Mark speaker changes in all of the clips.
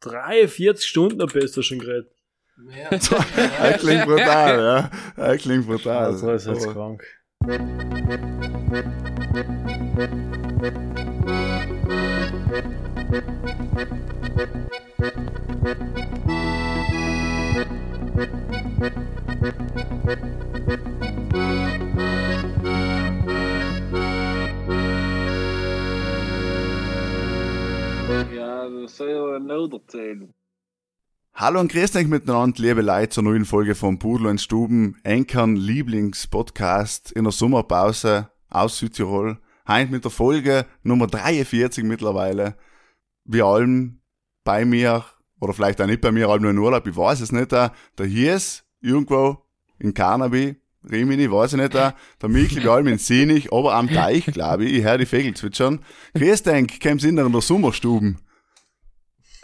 Speaker 1: 43 Stunden am besten schon geredet.
Speaker 2: Mehr.
Speaker 3: Er klingt brutal, ja. Er klingt brutal.
Speaker 1: Also ist jetzt
Speaker 3: Aber-
Speaker 1: krank.
Speaker 4: Ja noch erzählen.
Speaker 3: Hallo und grüßt euch miteinander, liebe Leute, zur neuen Folge von Pudel und Stuben, Enkern Lieblingspodcast in der Sommerpause aus Südtirol. Heint mit der Folge Nummer 43 mittlerweile. Wir allem bei mir, oder vielleicht auch nicht bei mir, allem nur in Urlaub, ich weiß es nicht, der Hies, irgendwo in Carnaby, Rimini, weiß ich nicht, der Mikl, wir allem in Sinich, aber am Teich, glaube ich, ich höre die Vögel zwitschern. Grüßt euch, kämen in der Sommerstuben.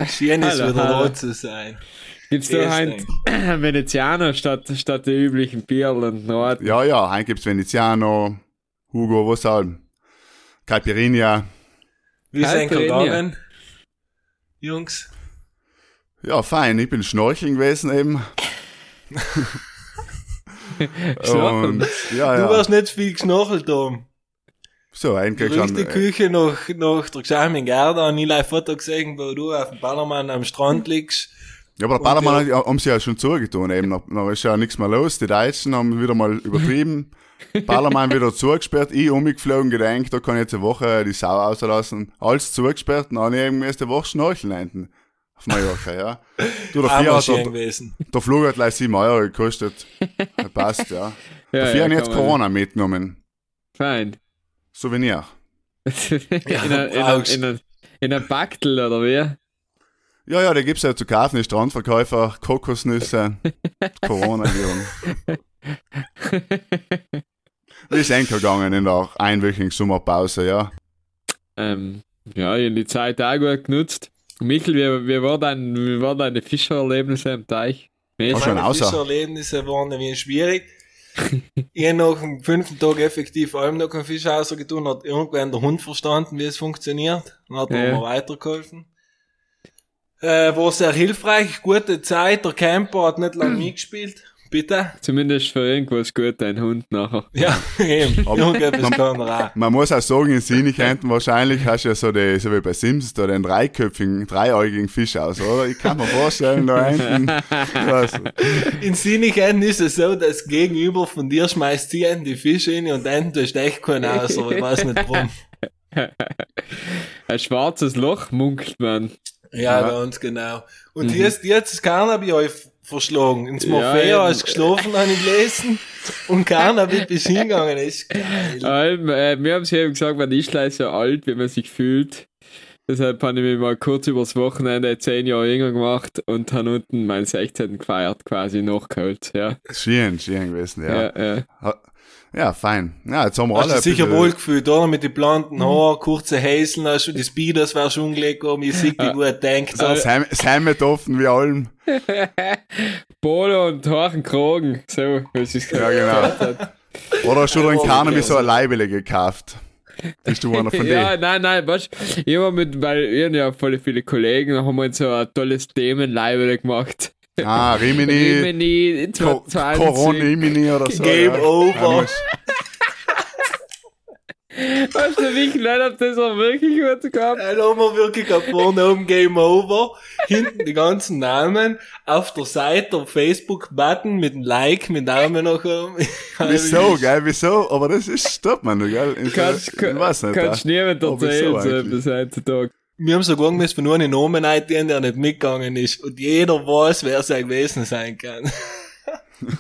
Speaker 2: Schön ist
Speaker 1: Hallo,
Speaker 2: wieder
Speaker 1: hallo.
Speaker 2: da zu sein.
Speaker 1: Gibt's da ein Venezianer statt, statt der üblichen Bier und Nord?
Speaker 3: Ja, ja, heim gibt's Veneziano, Hugo, was allem. Caipirinha.
Speaker 2: Wie ist ein
Speaker 1: Caipirinha.
Speaker 2: gegangen? Jungs?
Speaker 3: Ja, fein, ich bin schnorcheln gewesen eben.
Speaker 1: Schnorcheln?
Speaker 3: Und, ja,
Speaker 2: Du
Speaker 3: ja.
Speaker 2: warst nicht viel geschnorchelt, Tom.
Speaker 3: So, eigentlich
Speaker 2: Du
Speaker 3: schon.
Speaker 2: riechst die
Speaker 3: äh,
Speaker 2: Küche nach, nach der Gescheinen Gerda und ich ein Foto gesehen, wo du auf dem Ballermann am Strand liegst.
Speaker 3: Ja, aber der Ballermann hat- haben sie ja schon zugetan eben. Da, da ist ja nichts mehr los. Die Deutschen haben wieder mal übertrieben. Ballermann wieder zugesperrt. Ich umgeflogen, gedenkt, da kann ich jetzt eine Woche die Sau auslassen. Alles zugesperrt und dann habe ich irgendwie erst eine Woche schnorcheln hinten. Auf Mallorca, ja. Du, der Vier hat, der,
Speaker 2: gewesen.
Speaker 3: der Flug hat gleich 7 Euro gekostet. Das passt, ja.
Speaker 1: Ja,
Speaker 3: Der Vier hat
Speaker 1: kann
Speaker 3: jetzt
Speaker 1: man-
Speaker 3: Corona mitgenommen.
Speaker 1: Fein.
Speaker 3: Souvenir.
Speaker 1: in einer Baktel oder wie?
Speaker 3: Ja, ja, da gibt's ja zu kaufen, die Strandverkäufer, Kokosnüsse, Corona-Viren. Wie ist Enkel gegangen in der einwöchigen Sommerpause, ja?
Speaker 1: Ähm, ja, ich hab die Zeit auch gut genutzt. Michael, wie, wie, war dein, wie war deine Fischererlebnisse am Teich?
Speaker 2: Meine? Fischererlebnisse waren ein wenig schwierig. Ich habe nach dem fünften Tag effektiv allem noch keinen Fisch rausgetan, hat irgendwann der Hund verstanden, wie es funktioniert. Dann hat er
Speaker 1: Ja.
Speaker 2: mir weitergeholfen. Äh, war sehr hilfreich, gute Zeit, der Camper hat nicht lange mitgespielt. Bitte?
Speaker 1: Zumindest für irgendwas gut, dein Hund nachher.
Speaker 2: Ja, eben.
Speaker 3: Aber-
Speaker 2: Irgendetwas kann er auch.
Speaker 3: Man muss auch sagen, in Sinigkärnten wahrscheinlich hast du ja so, die, so wie bei Sims, da den dreiköpfigen, dreiäugigen Fisch aus, oder? Ich kann mir vorstellen, da hinten, was,
Speaker 2: In Sinnigen ist es so, dass gegenüber von dir schmeißt sie einen die Fische rein und dann tust du echt keinen aus, aber ich weiß nicht warum.
Speaker 1: Ein schwarzes Loch munkelt man.
Speaker 2: Ja,
Speaker 3: Ja.
Speaker 2: ganz genau. Und die ist jetzt das Carnaby euch verschlagen. Ins Morfeo
Speaker 1: ja.
Speaker 2: hast du geschlafen, habe ich gelesen. Und Carnaby bis hingegangen ist geil.
Speaker 1: Ähm, äh, wir haben es eben gesagt, man ist gleich so alt, wie man sich fühlt. Deshalb habe ich mich mal kurz übers Wochenende zehn Jahre jünger gemacht und habe unten meinen 16. gefeiert, quasi nachgeholt. Ja,
Speaker 3: schön, schön gewesen, ja.
Speaker 1: ja, ja.
Speaker 3: Ja, fein. Ja, jetzt haben wir
Speaker 2: Hast
Speaker 3: alle
Speaker 2: du
Speaker 3: ein
Speaker 2: sicher wohl gefühlt, oder? Mit den blonden Haaren, kurze Häseln, hast du die Speeders wärst umgelegt, aber ich sehe die gut denkt.
Speaker 3: Das Hem- das Hemd offen wie allem.
Speaker 1: Polo und Kragen, so, wie sie es
Speaker 3: Ja, genau. Oder hast du
Speaker 2: Oh,
Speaker 3: Carnaby
Speaker 2: okay.
Speaker 3: so eine Leibele gekauft? Bist du einer von
Speaker 1: Ja,
Speaker 3: denen?
Speaker 1: nein, nein, weißt du, ich hab mit, weil wir haben ja voll viele Kollegen, da haben wir uns so ein tolles Themenleibel gemacht.
Speaker 3: Ah, Rimini,
Speaker 1: Rimini
Speaker 3: Co
Speaker 1: 2020.
Speaker 3: Corona-Imini oder so.
Speaker 2: Game
Speaker 3: ja.
Speaker 2: over.
Speaker 1: Weißt du, wie klein hab das auch wirklich gut gehabt?
Speaker 2: Dann haben wir wirklich ab vorne oben Game Over, hinten die ganzen Namen, auf der Seite der Facebook-Button mit einem Like, mit Namen noch oben.
Speaker 3: Wieso, gell, wieso? Aber das ist, stoppt man, gell? Ich,
Speaker 1: Kannst,
Speaker 3: ich weiß nicht.
Speaker 1: kannst niemand erzählen, so etwas heutzutage.
Speaker 2: Wir haben sogar müssen nur einen Namen eingehen, der nicht mitgegangen ist. Und jeder weiß, wer es gewesen sein kann.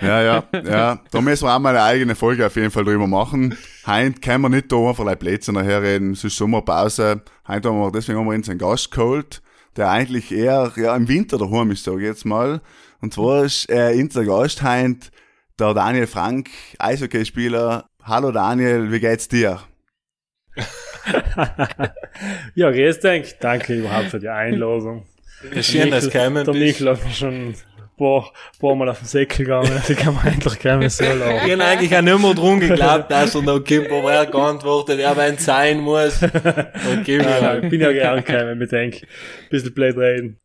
Speaker 3: Ja, ja, ja. Da müssen wir auch mal eine eigene Folge auf jeden Fall drüber machen. Heint können wir nicht da einfach ein nachher reden. Es ist Sommerpause. Heint haben wir, deswegen haben wir uns einen Gast geholt, der eigentlich eher, ja, im Winter daheim ist, sag ich jetzt mal. Und zwar ist, äh, unser Gast heint, der Daniel Frank, Eishockeyspieler. Hallo Daniel, wie geht's dir?
Speaker 5: ja, grüß dich. Danke überhaupt für die Einladung.
Speaker 2: Schön, dass du gekommen
Speaker 5: Der. Michel hat mich schon paar, paar Mal auf den Säckel gegangen, also kann man endlich gar nicht so
Speaker 2: Ich
Speaker 5: laufen.
Speaker 2: hab eigentlich auch nicht mehr drum geglaubt, dass er noch kommt, aber er geantwortet, ja, wenn es sein muss, ich
Speaker 5: Ja,
Speaker 2: halt.
Speaker 5: ich bin ja gern gekommen, ich denke, ein bisschen blöd reden.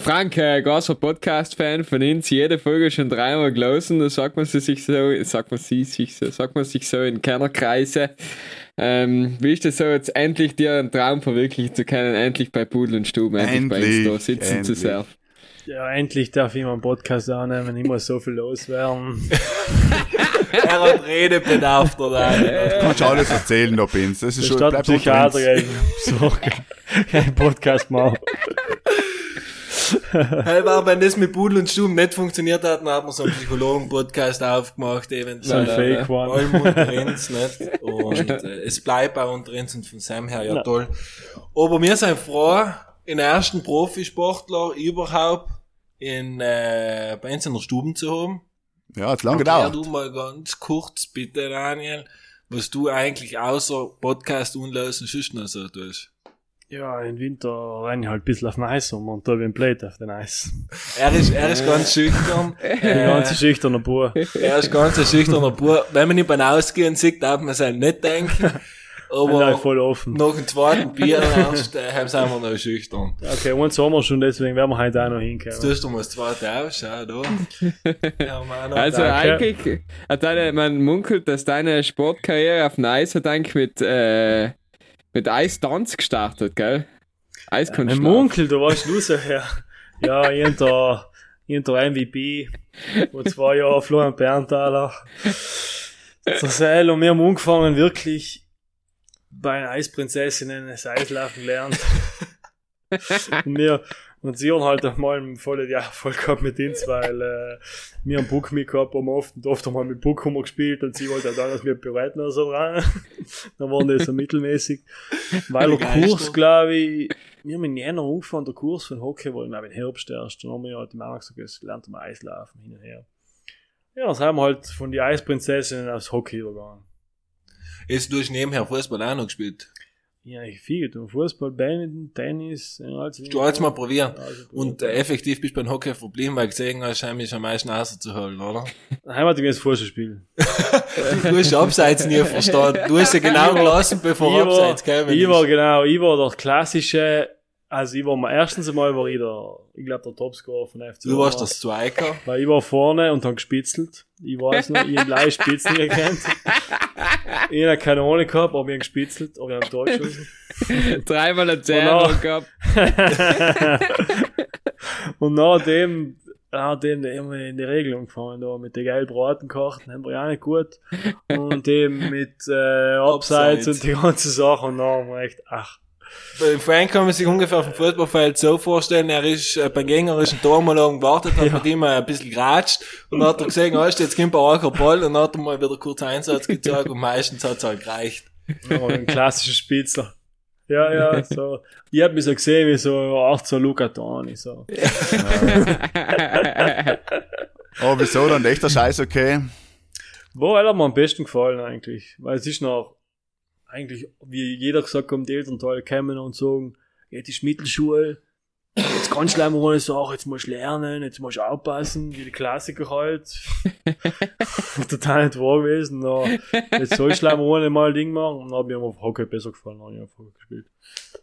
Speaker 1: Frank, äh, großer Podcast-Fan von uns, jede Folge schon dreimal gelesen, da sagt man sie sich so, sagt man sie sich so, sagt man sich so in Kennerkreise. Ähm, wie ist das so, jetzt endlich dir einen Traum verwirklichen zu können, endlich bei Pudel und Stuben, endlich, bei
Speaker 3: Endlich,
Speaker 1: uns da sitzen zu
Speaker 3: endlich.
Speaker 1: dürfen.
Speaker 5: Ja, endlich darf ich mal einen Podcast annehmen, ich muss so viel loswerden.
Speaker 2: Er hat Redebedarf da.
Speaker 3: Du kannst alles erzählen, da Pins. Das ist schon,
Speaker 5: Statt
Speaker 3: bleib unter
Speaker 5: Psychiater so, kein Podcast machen.
Speaker 2: Hey, war, wenn das mit Pudel und Stuben nicht funktioniert hat, dann hat man so einen Psychologen-Podcast aufgemacht, eben
Speaker 5: So ein Fake One.
Speaker 2: allem unter uns, nicht? Und äh, es bleibt auch unter uns und von Sam her ja,
Speaker 5: Ja.
Speaker 2: toll. Aber wir sind froh, den ersten Profisportler überhaupt in, äh, bei uns in der Stube zu haben.
Speaker 3: Ja, hat lang
Speaker 2: Erklär
Speaker 3: gedauert.
Speaker 2: du mal ganz kurz, bitte, Daniel, was du eigentlich außer Podcast unlösen noch so tust.
Speaker 5: Ja, im Winter renne ich halt ein bisschen auf den Eis um und da bin ich blöd auf den Eis.
Speaker 2: Er ist, er ist ganz schüchtern.
Speaker 5: Ich bin ein ganz schüchterner Bub.
Speaker 2: Er ist ganz ein schüchterner Bub. Wenn man ihn beim Ausgehen sieht, darf man es halt nicht denken. Aber
Speaker 5: voll offen.
Speaker 2: nach dem zweiten Bier erst, äh, sind wir noch schüchtern.
Speaker 5: Okay, und Sommer schon, deswegen werden wir heute auch noch
Speaker 2: Jetzt
Speaker 5: hinkommen.
Speaker 2: tust du mal das zweite aus, schau da. Ja, Mann,
Speaker 1: Also
Speaker 5: Danke.
Speaker 1: eigentlich hat deine, man munkelt, dass deine Sportkarriere auf dem Eis hat eigentlich mit, äh, mit Eistanz gestartet, gell? Eiskunst.
Speaker 5: Mein Munkel, du warst du so her. Ja, irgendein, irgendein MVP, vor zwei Jahren Florian Berntaler. Der Seil und wir haben angefangen, wirklich bei den Eisprinzessinnen das Eislaufen gelernt. und wir, und sie haben halt einmal ein volles Jahr voll gehabt mit uns, weil äh, wir einen Book mit gehabt haben oft und oft haben wir mit Book haben wir gespielt und sie wollte halt dann, dass wir bereiten oder so dran. dann waren die so mittelmäßig. Weil der. Kurs, glaube ich, wir haben in Jänner angefangen, der Kurs von Hockey war, glaube ich, im Herbst erst. Dann haben wir halt im Mama gesagt, jetzt lernt man Eislaufen hin und her. Ja, dann sind wir halt von die Eisprinzessinnen aufs Hockey übergegangen.
Speaker 2: Jetzt du hast nebenher Fußball auch noch gespielt.
Speaker 5: Ja, ich viel getan. Fußball, Badminton, Tennis, also
Speaker 2: Du hast mal probieren.
Speaker 5: Also,
Speaker 2: Und äh, effektiv bist du beim Hockey verblieben, weil du gesehen hast, heim ist am meisten rauszuholen, oder?
Speaker 5: Heimat das Fußballspiel.
Speaker 2: Du hast Abseits nie verstanden. Du hast ja genau gelassen, bevor
Speaker 5: ich war,
Speaker 2: Abseits gekommen
Speaker 5: ich war genau, ich war der klassische, also ich war mal, erstens einmal war ich der, ich glaube der Topscorer von FC.
Speaker 2: Du warst das Striker.
Speaker 5: Weil ich war vorne und dann gespitzelt. Ich weiß noch, ich hab leicht Spitzen gekannt. Ich hab keine Ahnung gehabt, aber ich hab gespitzelt, aber ich hab Tor geschossen.
Speaker 1: Dreimal ein
Speaker 5: auch-
Speaker 1: gehabt.
Speaker 5: und nachdem, nachdem haben wir in die Regelung gefahren, da mit den gelben Bratenkarten, haben wir ja auch nicht gut. Und dem mit, äh, Abseits
Speaker 2: Abseits.
Speaker 5: und die ganze Sache, und dann haben wir echt, ach,
Speaker 2: Frank kann man sich ungefähr auf dem Fußballfeld so vorstellen, er ist äh, beim gegnerischen Tor mal lang gewartet, hat mit ihm ein bisschen geratscht und dann hat er gesehen, oh, jetzt kommt ein arger Ball und dann hat er mal wieder kurz Einsatz gezeigt und meistens hat's halt gereicht.
Speaker 5: Ja, ein klassischer Spitzer. Ja, ja, so. Ich hab mich so gesehen wie so eine Art so Luca Toni, so.
Speaker 3: Aber wieso dann echter Scheiß okay?
Speaker 5: Wo hat mir am besten gefallen eigentlich? Weil es ist noch, eigentlich, wie jeder gesagt hat, die Elternteile kommen und sagen, jetzt ist Mittelschule, jetzt kannst du mal eine Sache, jetzt musst du lernen, jetzt musst du aufpassen, wie die Klassiker halt. Total nicht wahr gewesen. Na, jetzt sollst du mal mal ein Ding machen. Und dann hab ich mir auf Hockey besser gefallen, dann hab ich auf Hockey gespielt.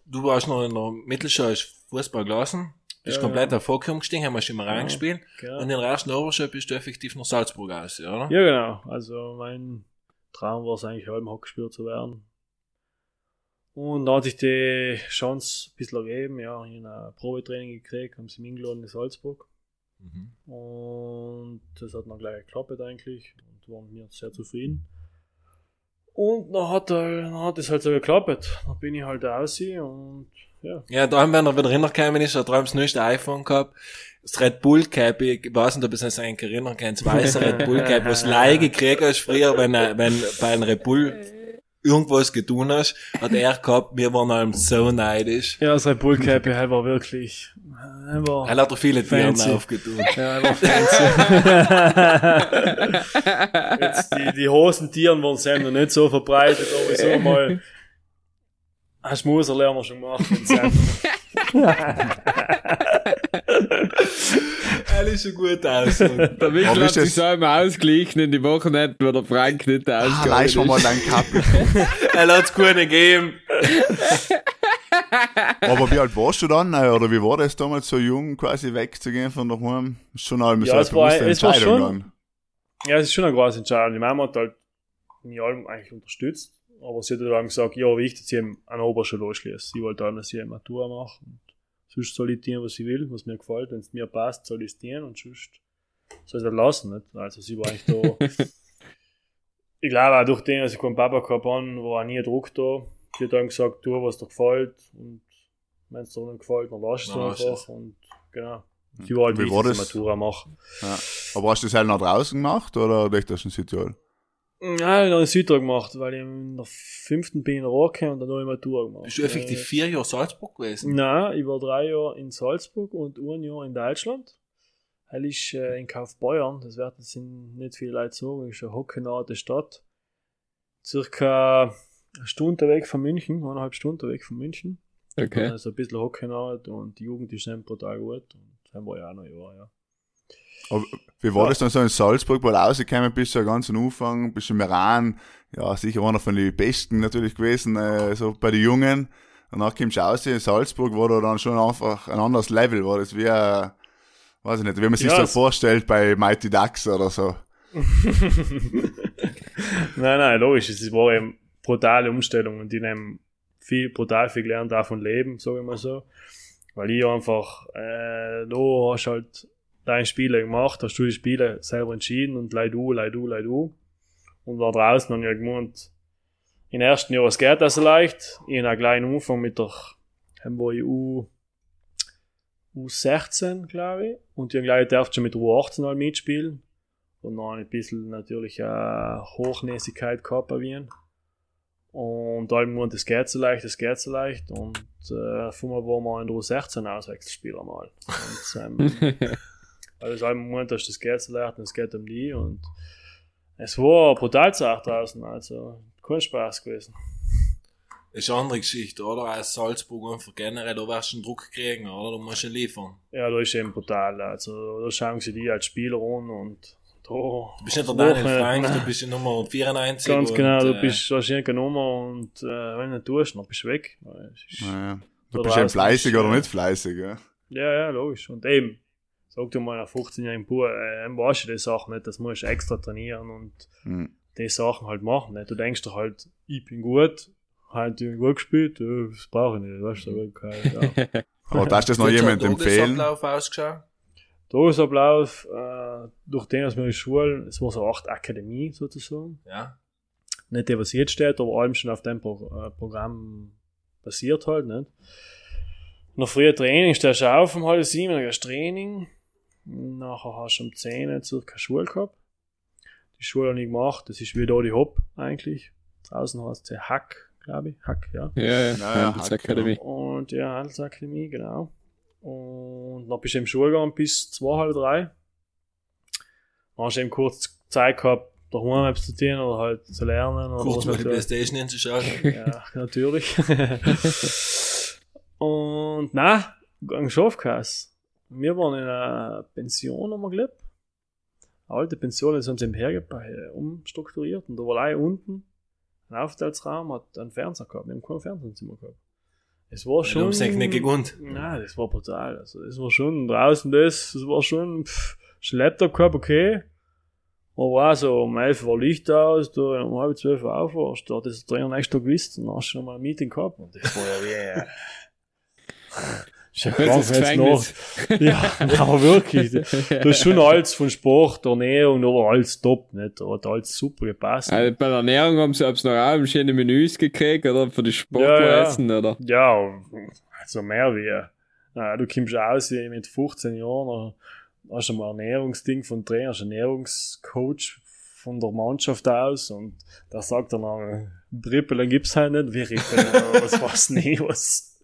Speaker 2: Du warst noch in der Mittelschule, Fußball gelassen, bist
Speaker 5: Ja,
Speaker 2: komplett
Speaker 5: ja.
Speaker 2: auf Hockey umgestiegen, haben wir schon mal
Speaker 5: Ja.
Speaker 2: reingespielt
Speaker 5: Genau.
Speaker 2: und in der ersten Oberschule bist du effektiv nach Salzburg aus, oder?
Speaker 5: Ja, genau. Also mein Traum war es eigentlich, halben Hockeyspieler zu werden. Und da hatte ich die Chance ein bisschen ergeben, ja, ich habe ein Probetraining gekriegt, haben sie mich eingeladen in Salzburg.
Speaker 2: Mhm.
Speaker 5: Und das hat dann gleich geklappt eigentlich und waren mir sehr zufrieden. Und dann hat, er- dann hat es halt so geklappt. Dann bin ich halt raus und ja.
Speaker 2: Ja, da haben wir noch wieder reingekommen ist, hat er das neueste iPhone gehabt. Das Red Bull Cap, ich weiß nicht, ob es sich eigentlich erinnern kann, das weiße Red Bull Cap, was Leih gekriegt hast früher, wenn, er- wenn bei einem Red Bull irgendwas getan hast, hat er gehabt, wir waren allem so neidisch.
Speaker 5: Ja, das Red Bull Cap er war wirklich, er war,
Speaker 2: Er hat er viele Tieren aufgetan.
Speaker 5: ja, er war fancy. Jetzt die, die Hosentieren waren sind noch nicht so verbreitet, aber so mal ein Schmuser wir schon gemacht. in Sam.
Speaker 2: Er ist ein guter Ausdruck.
Speaker 1: Der Mikkel hat sich so immer ausgeglichen in die Wochenenden, wo der Frank nicht
Speaker 3: Ah,
Speaker 1: ausgegangen
Speaker 3: leist mir mal
Speaker 1: ist.
Speaker 3: dein Kappel.
Speaker 2: er hat's gut gegeben.
Speaker 3: Aber wie alt warst du dann? äh, Oder wie war das damals, so jung quasi wegzugehen von daheim? Ist schon eine
Speaker 5: Ja,
Speaker 3: so
Speaker 5: es war- es war
Speaker 3: Entscheidung
Speaker 5: schon-
Speaker 3: dann.
Speaker 5: Ja, es ist schon eine große Entscheidung. Die Mama hat halt mich allem eigentlich unterstützt. Aber sie hat dann gesagt, ja, wichtig, dass ich eben an der Oberschule anschließe. Sie wollte dann, dass ich eine Matura mache. Sonst soll ich tun, was ich will, was mir gefällt. Wenn es mir passt, soll ich es tun und sonst soll ich es lassen. Nicht? Also sie war eigentlich da. ich glaube auch durch den, dass ich keinen Papa gehabt habe, war auch nie ein Druck da. Sie hat dann gesagt, tu, was dir gefällt. Und wenn es dir nicht gefällt, dann lass es
Speaker 2: lass
Speaker 5: einfach. Und genau. Sie war halt
Speaker 3: Wie
Speaker 5: ich
Speaker 3: das?
Speaker 5: Matura mache.
Speaker 3: Aber hast du das halt nach draußen gemacht oder dich das in Südtirol?
Speaker 5: Ja, ich habe einen Südtag gemacht, weil ich in der fünften bin in Roke und dann habe ich Matura gemacht.
Speaker 2: Bist du effektiv vier Jahre Salzburg gewesen?
Speaker 5: Nein, ich war drei Jahre in Salzburg und ein Jahr in Deutschland. Weil ich äh, in Kaufbeuern, das werden sind nicht viele Leute sagen, ist eine hockenarte Stadt. Circa eine Stunde weg von München, eineinhalb Stunden weg von München.
Speaker 1: Okay.
Speaker 5: Also ein bisschen hockenart und die Jugend ist dann brutal gut. Und dann war ich auch noch ein Jahr, ja.
Speaker 3: Aber wie war
Speaker 5: Ja.
Speaker 3: das dann so in Salzburg, weil du rausgekommen bist, so ganz am Anfang, bist du im Iran, ja, sicher einer von den Besten natürlich gewesen, äh, so bei den Jungen. Danach kommst du raus in Salzburg, war da dann schon einfach ein anderes Level, war das wie, äh, weiß ich nicht, wie man sich
Speaker 5: Ja,
Speaker 3: so vorstellt bei Mighty Ducks oder so.
Speaker 5: nein, nein, logisch. Es war eben brutale Umstellung und ich habe viel, brutal viel gelernt davon leben, sage ich mal so. Weil ich einfach, äh, da hast halt deine Spiele gemacht, hast du die Spiele selber entschieden und leid du, leid du, leid du. Und da draußen haben wir gemeint, im ersten Jahr, es geht das so leicht. Ich habe einen kleinen Anfang mit der, in U, U16, glaube ich. Und ich gleich darf schon mit U18 halt mitspielen. Und noch ein bisschen natürlich äh, Hochnäsigkeit gehabt bei Wien. Und da haben das geht so leicht, das geht so leicht. Und äh, von mir waren wir in der U16 Auswechselspieler mal. Und, ähm, also im Moment ist das geht so leicht und es geht um die. Und es war brutal Sache draußen, also kein Spaß gewesen.
Speaker 2: Das ist eine andere Geschichte, oder? Als Salzburg einfach generell, da wirst du einen Druck kriegen, oder? Du musst ihn liefern.
Speaker 5: Ja, da ist eben brutal. Also da schauen sie die als Spieler an und da.
Speaker 2: Du bist nicht der Daniel Frank, du bist die Nummer 94.
Speaker 5: Ganz
Speaker 2: und,
Speaker 5: genau, du
Speaker 2: äh,
Speaker 5: bist wahrscheinlich eine Nummer und äh, wenn du nicht tust, dann bist du weg. Ist-
Speaker 3: Naja. Du bist eben fleißig
Speaker 5: ist,
Speaker 3: oder nicht fleißig, ja.
Speaker 5: Ja, ja, logisch. Und eben, sag du mal einer 15-jährigen Bub, äh, weißt du die Sachen nicht, das musst du extra trainieren und
Speaker 3: Hm.
Speaker 5: die Sachen halt machen. Nicht? Du denkst dir halt, ich bin gut, halt ich gut gespielt, ja, das brauche ich nicht, weißt du, aber kein, ja.
Speaker 3: Aber darfst du das noch
Speaker 2: wie hat
Speaker 3: jemand
Speaker 2: der
Speaker 3: empfehlen?
Speaker 2: Tagesablauf ausgeschaut?
Speaker 5: Tagesablauf, äh, durch den, dass wir in Schule, es war so Art Akademie sozusagen.
Speaker 2: Ja.
Speaker 5: Nicht die, was jetzt steht, aber allem schon auf dem Pro äh, Programm basiert halt, nicht? Noch früher Training, stehst du auf um halb sieben, dann gehst du Training. Nachher hast du um 10 Uhr circa Schule gehabt. Die Schule habe ich gemacht, das ist wie da die Hop eigentlich. Draußen heißt sie Hack, glaube ich. Hack, ja.
Speaker 1: Ja, ja,
Speaker 3: Ja, ja,
Speaker 1: Handelsakademie.
Speaker 5: Und ja, Handelsakademie, genau. Und dann bist du im Schulgang bis zwei, halb drei. Dann hast du eben kurz Zeit gehabt, daheim etwas zu tun oder halt zu lernen. Oder
Speaker 2: Kurz mal die. Playstation hinzuschauen.
Speaker 5: Ja, natürlich. und na, gang schon aufgehört. Wir waren in einer Pension, haben wir gelebt. Eine alte Pension, das haben sie im Hergepäck umstrukturiert und da war allein unten ein Aufenthaltsraum, hat einen Fernseher gehabt. Wir haben kein Fernsehzimmer gehabt. Es war schon.
Speaker 2: du hast nicht gekonnt.
Speaker 5: Nein, das war brutal. Also, das war schon draußen das, das war schon, pff, schon Laptop gehabt, okay. Aber auch so, um 11 war Licht aus, da um halb zwölf aufwärst, da hat das drinnen extra gewusst, und dann hast du noch mal ein Meeting gehabt. Und das war ja äh, ist ja
Speaker 1: Das ist
Speaker 5: wenn's noch- Ja, aber wirklich. Du hast schon alles von Sport, Ernährung, da war alles top, nicht? Da hat alles super gepasst.
Speaker 1: Also bei der Ernährung haben sie hab's noch auch schöne Menüs gekriegt, oder? Für die Sportler
Speaker 5: Ja, ja.
Speaker 1: essen, oder?
Speaker 5: Ja, also mehr wie. Äh, du kommst aus wie mit 15 Jahren, hast du mal ein Ernährungsding von Trainer, hast einen Ernährungscoach von der Mannschaft aus und der sagt dann auch, Rippeln gibt's halt nicht, wie Rippeln, was weiß nie was.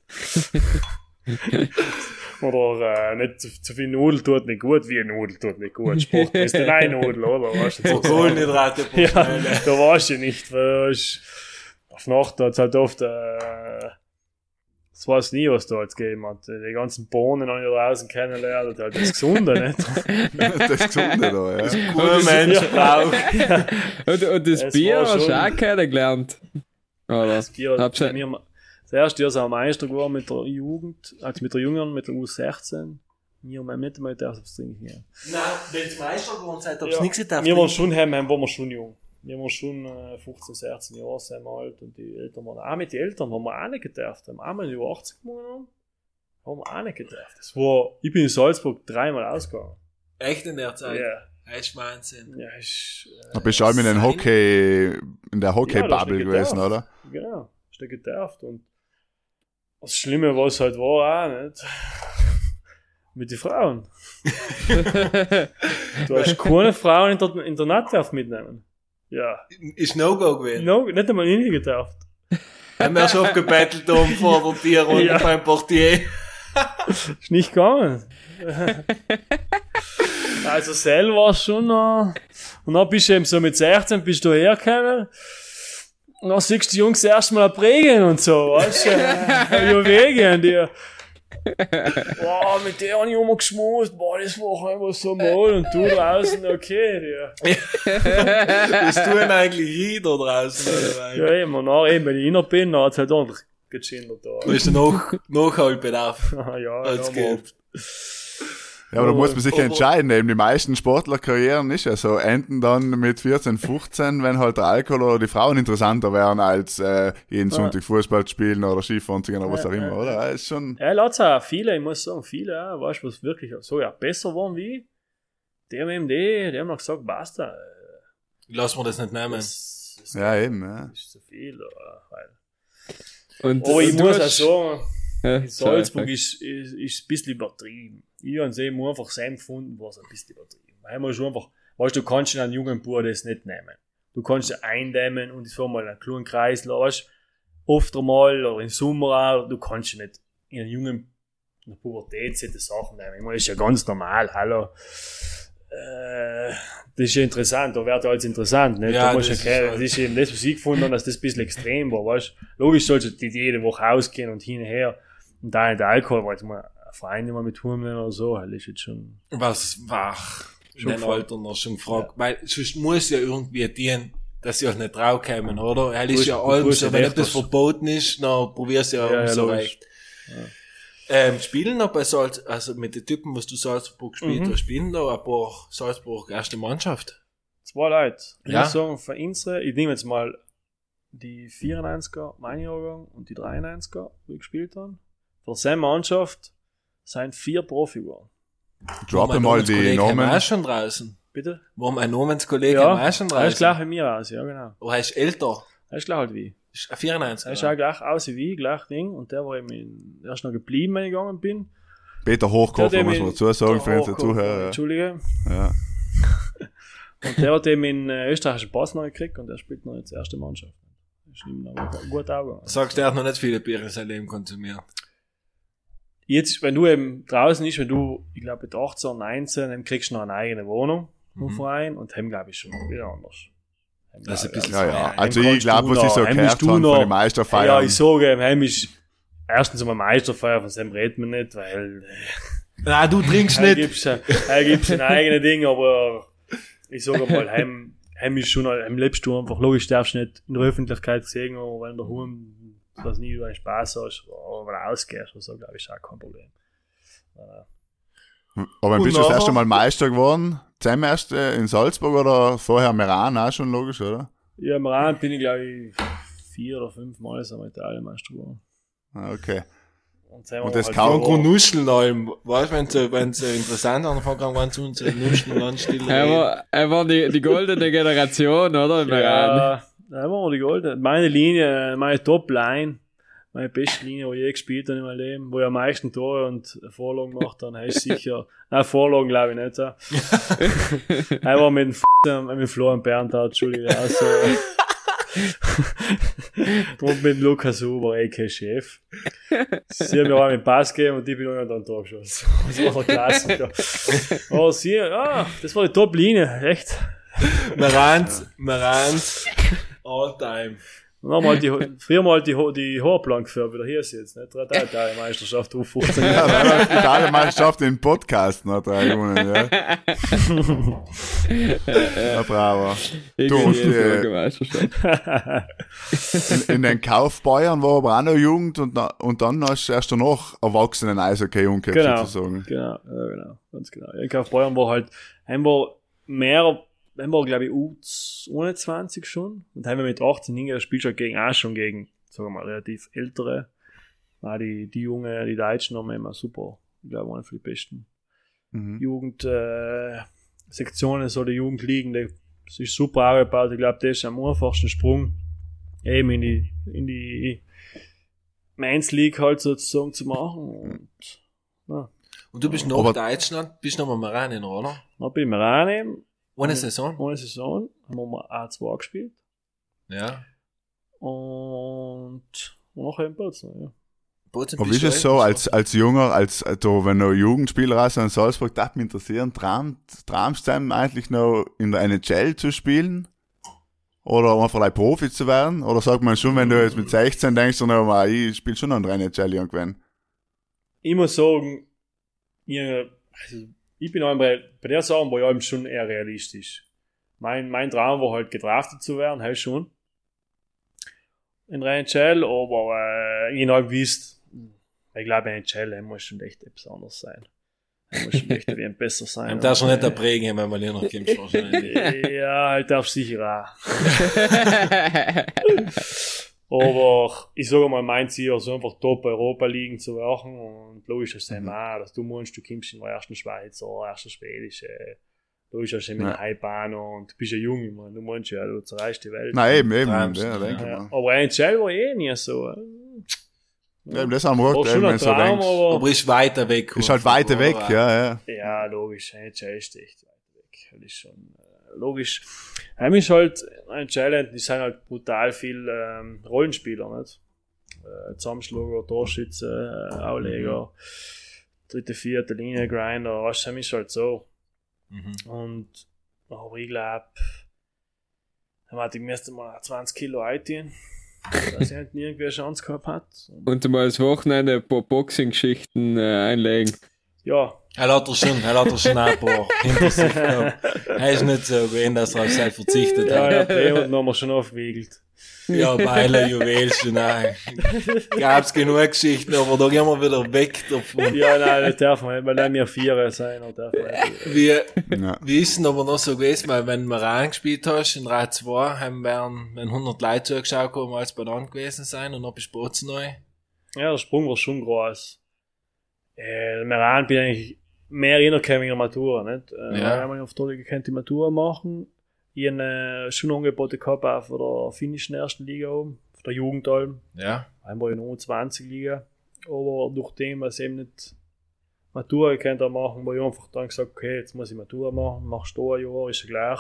Speaker 5: oder äh, nicht zu, zu viel Nudel tut nicht gut, wie Nudel tut nicht gut. Sport ist dann eine Nudel, oder? Weißt du, so.
Speaker 2: Kohlenhydrate pro
Speaker 5: Ja, da warst du nicht. weil es- Auf Nacht hat es halt oft äh, Das weiß nie, was da jetzt gegeben hat. Die ganzen Bohnen habe ich da draußen kennengelernt, halt das Gesunde, nicht?
Speaker 3: das Gesunde da, ja.
Speaker 2: Guter Mensch braucht.
Speaker 1: Und, und das
Speaker 5: Es
Speaker 1: Bier
Speaker 5: war
Speaker 1: hast du auch kennengelernt. Oder?
Speaker 5: Das Bier,
Speaker 1: Hab's ja-
Speaker 5: wir, das erste Jahr sind wir Meister geworden mit der Jugend, also mit der Jüngeren, mit der U16. Wir haben nicht einmal gedacht, aufs Trinken gehen.
Speaker 2: Nein, wenn es Meister geworden seid, hab's
Speaker 5: Ja,
Speaker 2: nichts gedacht.
Speaker 5: wir waren schon heim, waren wir schon jung. Wir waren schon äh, 15, 16 Jahre sind wir alt und die Eltern waren auch mit den Eltern haben wir auch nicht gedacht. Haben einmal über 80 gemacht haben, haben wir auch nicht gedacht. Das war, ich bin in Salzburg dreimal ausgegangen.
Speaker 2: Echt in der
Speaker 5: Ja,
Speaker 2: Zeit. Das ist Wahnsinn.
Speaker 5: ja, ich, äh,
Speaker 3: Da bist du auch in den Hockey, in der
Speaker 5: Ja,
Speaker 3: Hockey-Bubble
Speaker 5: das ist
Speaker 3: gewesen, oder?
Speaker 5: genau, ist nicht gedacht und das Schlimme, was halt war, auch nicht. Mit den Frauen. Du hast keine Frauen in der, in der Nacht mitnehmen. Ja.
Speaker 2: Ist No-Go gewesen.
Speaker 5: No, nicht einmal nie gedacht.
Speaker 2: Haben wir schon gebettelt um vor der Tierrunde
Speaker 5: Ja.
Speaker 2: beim Portier.
Speaker 5: Ist nicht gegangen. also selber war schon noch. Und dann bist du eben so mit 16 bist du hergekommen. Und dann siehst du die Jungs erstmal prägen und so, weißt du? Ja, Wege an dir. Boah, mit der habe ich immer geschmust. Boah, das war einfach so mal. Und du draußen, okay, dir.
Speaker 2: Das tun eigentlich jeder draußen. oder?
Speaker 5: Ja, eben. Und dann eben, wenn ich inner bin, dann hat's halt ordentlich gechindert da.
Speaker 2: Du hast noch Nachholbedarf.
Speaker 5: ja, ja,
Speaker 2: Als
Speaker 5: ja, mal.
Speaker 2: Kind.
Speaker 3: Ja, aber da muss man sich
Speaker 2: Aber-
Speaker 3: entscheiden. Eben die meisten Sportlerkarrieren ist ja so, enden dann mit 14, 15, wenn halt der Alkohol oder die Frauen interessanter wären, als äh, jeden
Speaker 5: Ja.
Speaker 3: Sonntag Fußball zu spielen oder Skifahren zu gehen oder was auch immer,
Speaker 5: ja,
Speaker 3: oder? Ist schon,
Speaker 5: Ja, auch viele, ich muss sagen, viele, weißt du, was wirklich so ja besser waren wie ich. Die haben eben die, die haben noch gesagt, basta.
Speaker 2: Lass mir das nicht nehmen.
Speaker 5: Das, das
Speaker 3: ja eben, ja.
Speaker 5: ist zu viel.
Speaker 1: Und,
Speaker 5: Oh, ich muss auch sagen,
Speaker 1: Ja,
Speaker 5: Salzburg ist, ist, ist ein bisschen übertrieben. Ich habe eben einfach Sam gefunden, war es ein bisschen übertrieben. Weil man schon einfach, weißt du, du kannst in einen jungen Bauer das nicht nehmen. Du kannst ihn eindämmen und es war mal einen kleinen Kreis, du, oft einmal oder im Sommer auch, du kannst ihn nicht in einen jungen, in der Pubertät solche Sachen nehmen. Ich meine, das ist ja ganz normal, hallo. Äh, das ist ja interessant, da wird alles interessant, nicht?
Speaker 2: Ja,
Speaker 5: da musst
Speaker 2: das
Speaker 5: erklären,
Speaker 2: ist
Speaker 5: das ist eben das, was ich gefunden habe, dass das ein bisschen extrem war, weißt. Logisch sollst du jede Woche ausgehen und hin und her. Und da nicht Alkohol, weil jetzt mal ein Verein immer mit nehmen oder so, halt ist jetzt schon.
Speaker 2: Was in
Speaker 5: Schon
Speaker 2: den. Alter noch schon gefragt. Weil sonst muss ja irgendwie dienen, dass sie euch nicht draufkommen, oder? Er ist ja allem
Speaker 5: tust
Speaker 2: so,
Speaker 5: ja
Speaker 2: wenn etwas
Speaker 5: was.
Speaker 2: verboten ist, dann probierst du ja,
Speaker 5: Ja, ja,
Speaker 2: umso
Speaker 5: logisch.
Speaker 2: recht. Ähm, spielen noch bei Salz, also mit den Typen, was du Salzburg gespielt
Speaker 5: Mhm.
Speaker 2: hast, spielen da ein paar Salzburg erste Mannschaft.
Speaker 5: Zwei Leute. Ich
Speaker 2: Ja.
Speaker 5: muss sagen, für unsere, ich nehme jetzt mal die 94er, mein Jahrgang, und die 93er, die gespielt haben. Für seine Mannschaft sind vier Profi geworden.
Speaker 3: Droppe mal die Namen.
Speaker 2: auch schon draußen.
Speaker 5: Bitte?
Speaker 2: Wo mein Namenskollege
Speaker 5: Ja,
Speaker 2: auch schon
Speaker 5: Er ist
Speaker 2: draußen.
Speaker 5: gleich wie mir aus, ja, genau.
Speaker 2: Oh, er ist älter.
Speaker 5: Er ist gleich halt wie. ich.
Speaker 2: Ist ein 94.
Speaker 5: Er ist auch gleich aus wie ich, gleich Ding. Und der war eben in, er ist noch geblieben, wenn ich gegangen bin.
Speaker 3: Peter Hochkoffer,
Speaker 5: Der
Speaker 3: muss man dazu sagen, für unsere Zuhörer.
Speaker 5: Entschuldige.
Speaker 3: Ja.
Speaker 5: Und der hat eben in österreichischen Pass noch gekriegt und der spielt noch jetzt erste Mannschaft. Ist ihm noch ein guter Auge.
Speaker 2: Sagst du, er hat noch nicht viele Bier in seinem Leben konsumiert.
Speaker 5: Jetzt, wenn du eben draußen ist, wenn du, ich glaube, mit 18, 19, dann kriegst du noch eine eigene Wohnung vom
Speaker 2: Mhm.
Speaker 5: Verein und dem glaube ich schon wieder anders. Heim
Speaker 2: Das ist ein bisschen-
Speaker 3: Ja, ja.
Speaker 2: Heim
Speaker 3: Also ich glaube, was ich so gehört
Speaker 5: bist du
Speaker 3: habe von
Speaker 5: noch-
Speaker 3: den Meisterfeiern.
Speaker 5: Ja, ich sage, im Heim ist erstens einmal Meisterfeier, von dem redet man nicht, weil
Speaker 2: Nein, du trinkst nicht.
Speaker 5: gibt's, er gibt's ein eigenes Ding, aber ich sage mal, Heim, Heim ist schon, Heim lebst du einfach, logisch darfst du nicht in der Öffentlichkeit sehen, aber wenn der Hund, das nie über einen Spaß hast, aber wenn du ausgehst, so glaube ich, ist auch kein Problem. Äh,
Speaker 3: Aber bist du das erste Mal Meister geworden? Zusammen erst äh, in Salzburg oder vorher Meran auch schon logisch, oder?
Speaker 5: Ja, im Rhein bin ich, glaube ich, vier oder fünf Mal sind wir Italienmeister geworden.
Speaker 3: Ah, Okay.
Speaker 5: Und,
Speaker 3: Und das
Speaker 5: halt
Speaker 3: kaum
Speaker 5: so-
Speaker 2: Und Nuscheln allem. Weißt du, wenn sie, wenn sie interessant anfangen, waren zu uns Nuscheln und still
Speaker 1: Er war, er war die, die goldene Generation, oder?
Speaker 5: Ja, da waren wir die Golden. Meine Linie, meine Top-Line, meine beste Linie, die ich je gespielt habe in meinem Leben, wo ich am meisten Tore und Vorlagen gemacht habe, heißt sicher, nein, Vorlagen glaube ich nicht. Ja. er war mit dem F mit dem Florian Bernhard, Entschuldige, also. und mit Lukas Huber, AK Chef. Sie haben mir auch einen Pass gegeben und ich bin irgendwann dann Tor geschossen. Das war der Klassiker. Oh, sie, ja, das war die Top-Linie, echt.
Speaker 2: Merant, Merant, all time.
Speaker 5: Halt die, früher mal halt die, die Haarplank für, wieder hier ist jetzt, ne? Drei Teile Meisterschaft, auf 15
Speaker 3: Ja, die Italien-Meisterschaft in Podcast noch drei gewonnen, ja. ja, bravo.
Speaker 1: Irgendwie
Speaker 3: und, äh. In, in den Kaufbayern war aber auch noch Jugend und, na, und dann hast du erst danach Erwachsenen Eishockey umgekehrt
Speaker 5: Genau.
Speaker 3: sozusagen.
Speaker 5: Genau, ja, genau, ganz genau. In Kauf Bayern war halt, wir mehr, haben wir glaube ich U21 schon und haben wir mit 18 hingegangen, spielst du halt gegen auch schon gegen, sagen wir mal, relativ ältere. Ah, die, die Jungen, die Deutschen haben immer super, ich glaube, eine von den besten
Speaker 3: Mhm.
Speaker 5: Jugend, äh, so die Jugendligen, die- das ist super aufgebaut, ich glaube, das ist am einfachsten Sprung, eben in die, in die Mainz League halt sozusagen zu machen und, ja.
Speaker 2: Und du bist nach
Speaker 3: Aber-
Speaker 2: Deutschland, bist noch mal rein, oder?
Speaker 5: Dann bin ich reinnehmen,
Speaker 2: Ohne. Saison?
Speaker 5: ohne Saison, haben wir mal A2 gespielt
Speaker 2: Ja.
Speaker 5: und nachher in Bozen, ja.
Speaker 2: Bozen
Speaker 3: Aber ist es so, als, als Junger, als, äh, da, wenn du Jugendspieler hast in Salzburg, das mich interessieren, träumt, träumst du einem eigentlich noch in der NHL zu spielen? Oder einfach ein Profi zu werden? Oder sagt man schon, wenn du jetzt mit 16 denkst, du noch mal, ich spiele schon noch in der NHL irgendwann?
Speaker 5: Ich muss sagen, ich, also, ich bin auch bei, bei der Sache war ich eben schon eher realistisch. Mein, mein Traum war halt gedraftet zu werden, halt schon. In der NHL, aber äh, ich habe gewusst, ich glaube, in der NHL muss schon echt etwas anderes sein. Er muss schon echt ein besser sein.
Speaker 2: Ihm darfst du nicht erprägen, wenn man hier noch wahrscheinlich.
Speaker 5: Ja, halt darf sicher auch. Aber ich sage mal, mein Ziel ist einfach top Europa liegen zu machen und logisch ist es
Speaker 3: Mhm.
Speaker 5: auch, dass du meinst, du kommst in der ersten Schweizer, ersten Schwedische, logisch ist es mit
Speaker 3: Ja.
Speaker 5: Hypebahn und du bist ja jung, ich meine, du meinst ja, du zerreißt die Welt.
Speaker 3: Nein, eben, eben, ja,
Speaker 2: ja.
Speaker 3: denke
Speaker 5: Ja,
Speaker 3: mal.
Speaker 5: aber NHL war eh nie so.
Speaker 3: Ja, eben, das haben wir gesagt,
Speaker 5: schon
Speaker 3: wenn so
Speaker 5: Traum,
Speaker 3: denkst.
Speaker 5: aber
Speaker 2: Aber ist weiter weg.
Speaker 3: Ist halt weiter weg, ja, ja.
Speaker 5: Ja, logisch. NHL ist echt weit weg. Das ist schon äh, logisch. Heim ist halt ein Challenge, die sind halt brutal viel ähm, Rollenspieler, nicht? Äh, Zusammenschlager, Torschütze, äh, Aufleger, dritte, vierte Linie, Grinder, was heim ist halt so.
Speaker 2: Mhm.
Speaker 5: Und aber ich glaube, dann hatte ich müsste mal 20 Kilo eintun, dass er nie irgendwie eine Chance gehabt hat. Und,
Speaker 1: Und mal das Wochenende ein paar Boxing-Geschichten äh, einlegen.
Speaker 5: ja,
Speaker 2: Er hat er schon, er hat er schon ein paar hinter sich gehabt. Er ist nicht so gewesen, dass er auf sich verzichtet
Speaker 5: ja,
Speaker 2: hat.
Speaker 5: ja, Drehhund haben wir schon aufgewiegelt.
Speaker 2: Ja, Beile, Juwelchen, nein. Gab's genug Geschichten, aber da gehen wir wieder weg davon.
Speaker 5: Ja, nein, das darf man nicht, weil dann wir Vierer sein, darf man.
Speaker 2: Wie,
Speaker 3: ja.
Speaker 2: wie ist denn aber noch so gewesen, weil wenn du rein gespielt hast, in Rad 2, haben wären, wenn 100 Leute zugeschaut kommen, als bei dann gewesen sein und dann bist du neu.
Speaker 5: Ja, der Sprung war schon groß. Äh, Meran bin ich eigentlich mehr reingekommen in der Matura, nicht? Äh,
Speaker 2: Ja.
Speaker 5: ja. haben wir auf der gekannt die Matura machen. Ich habe äh, schon Angebote gehabt auch von der finnischen ersten Liga oben, von der Jugendalm.
Speaker 2: Ja.
Speaker 5: Einmal in der U20-Liga. Aber nachdem wir es eben nicht Matura gekannt haben machen, habe ich einfach dann gesagt, okay, jetzt muss ich Matura machen, machst du ein Jahr, ist ja gleich.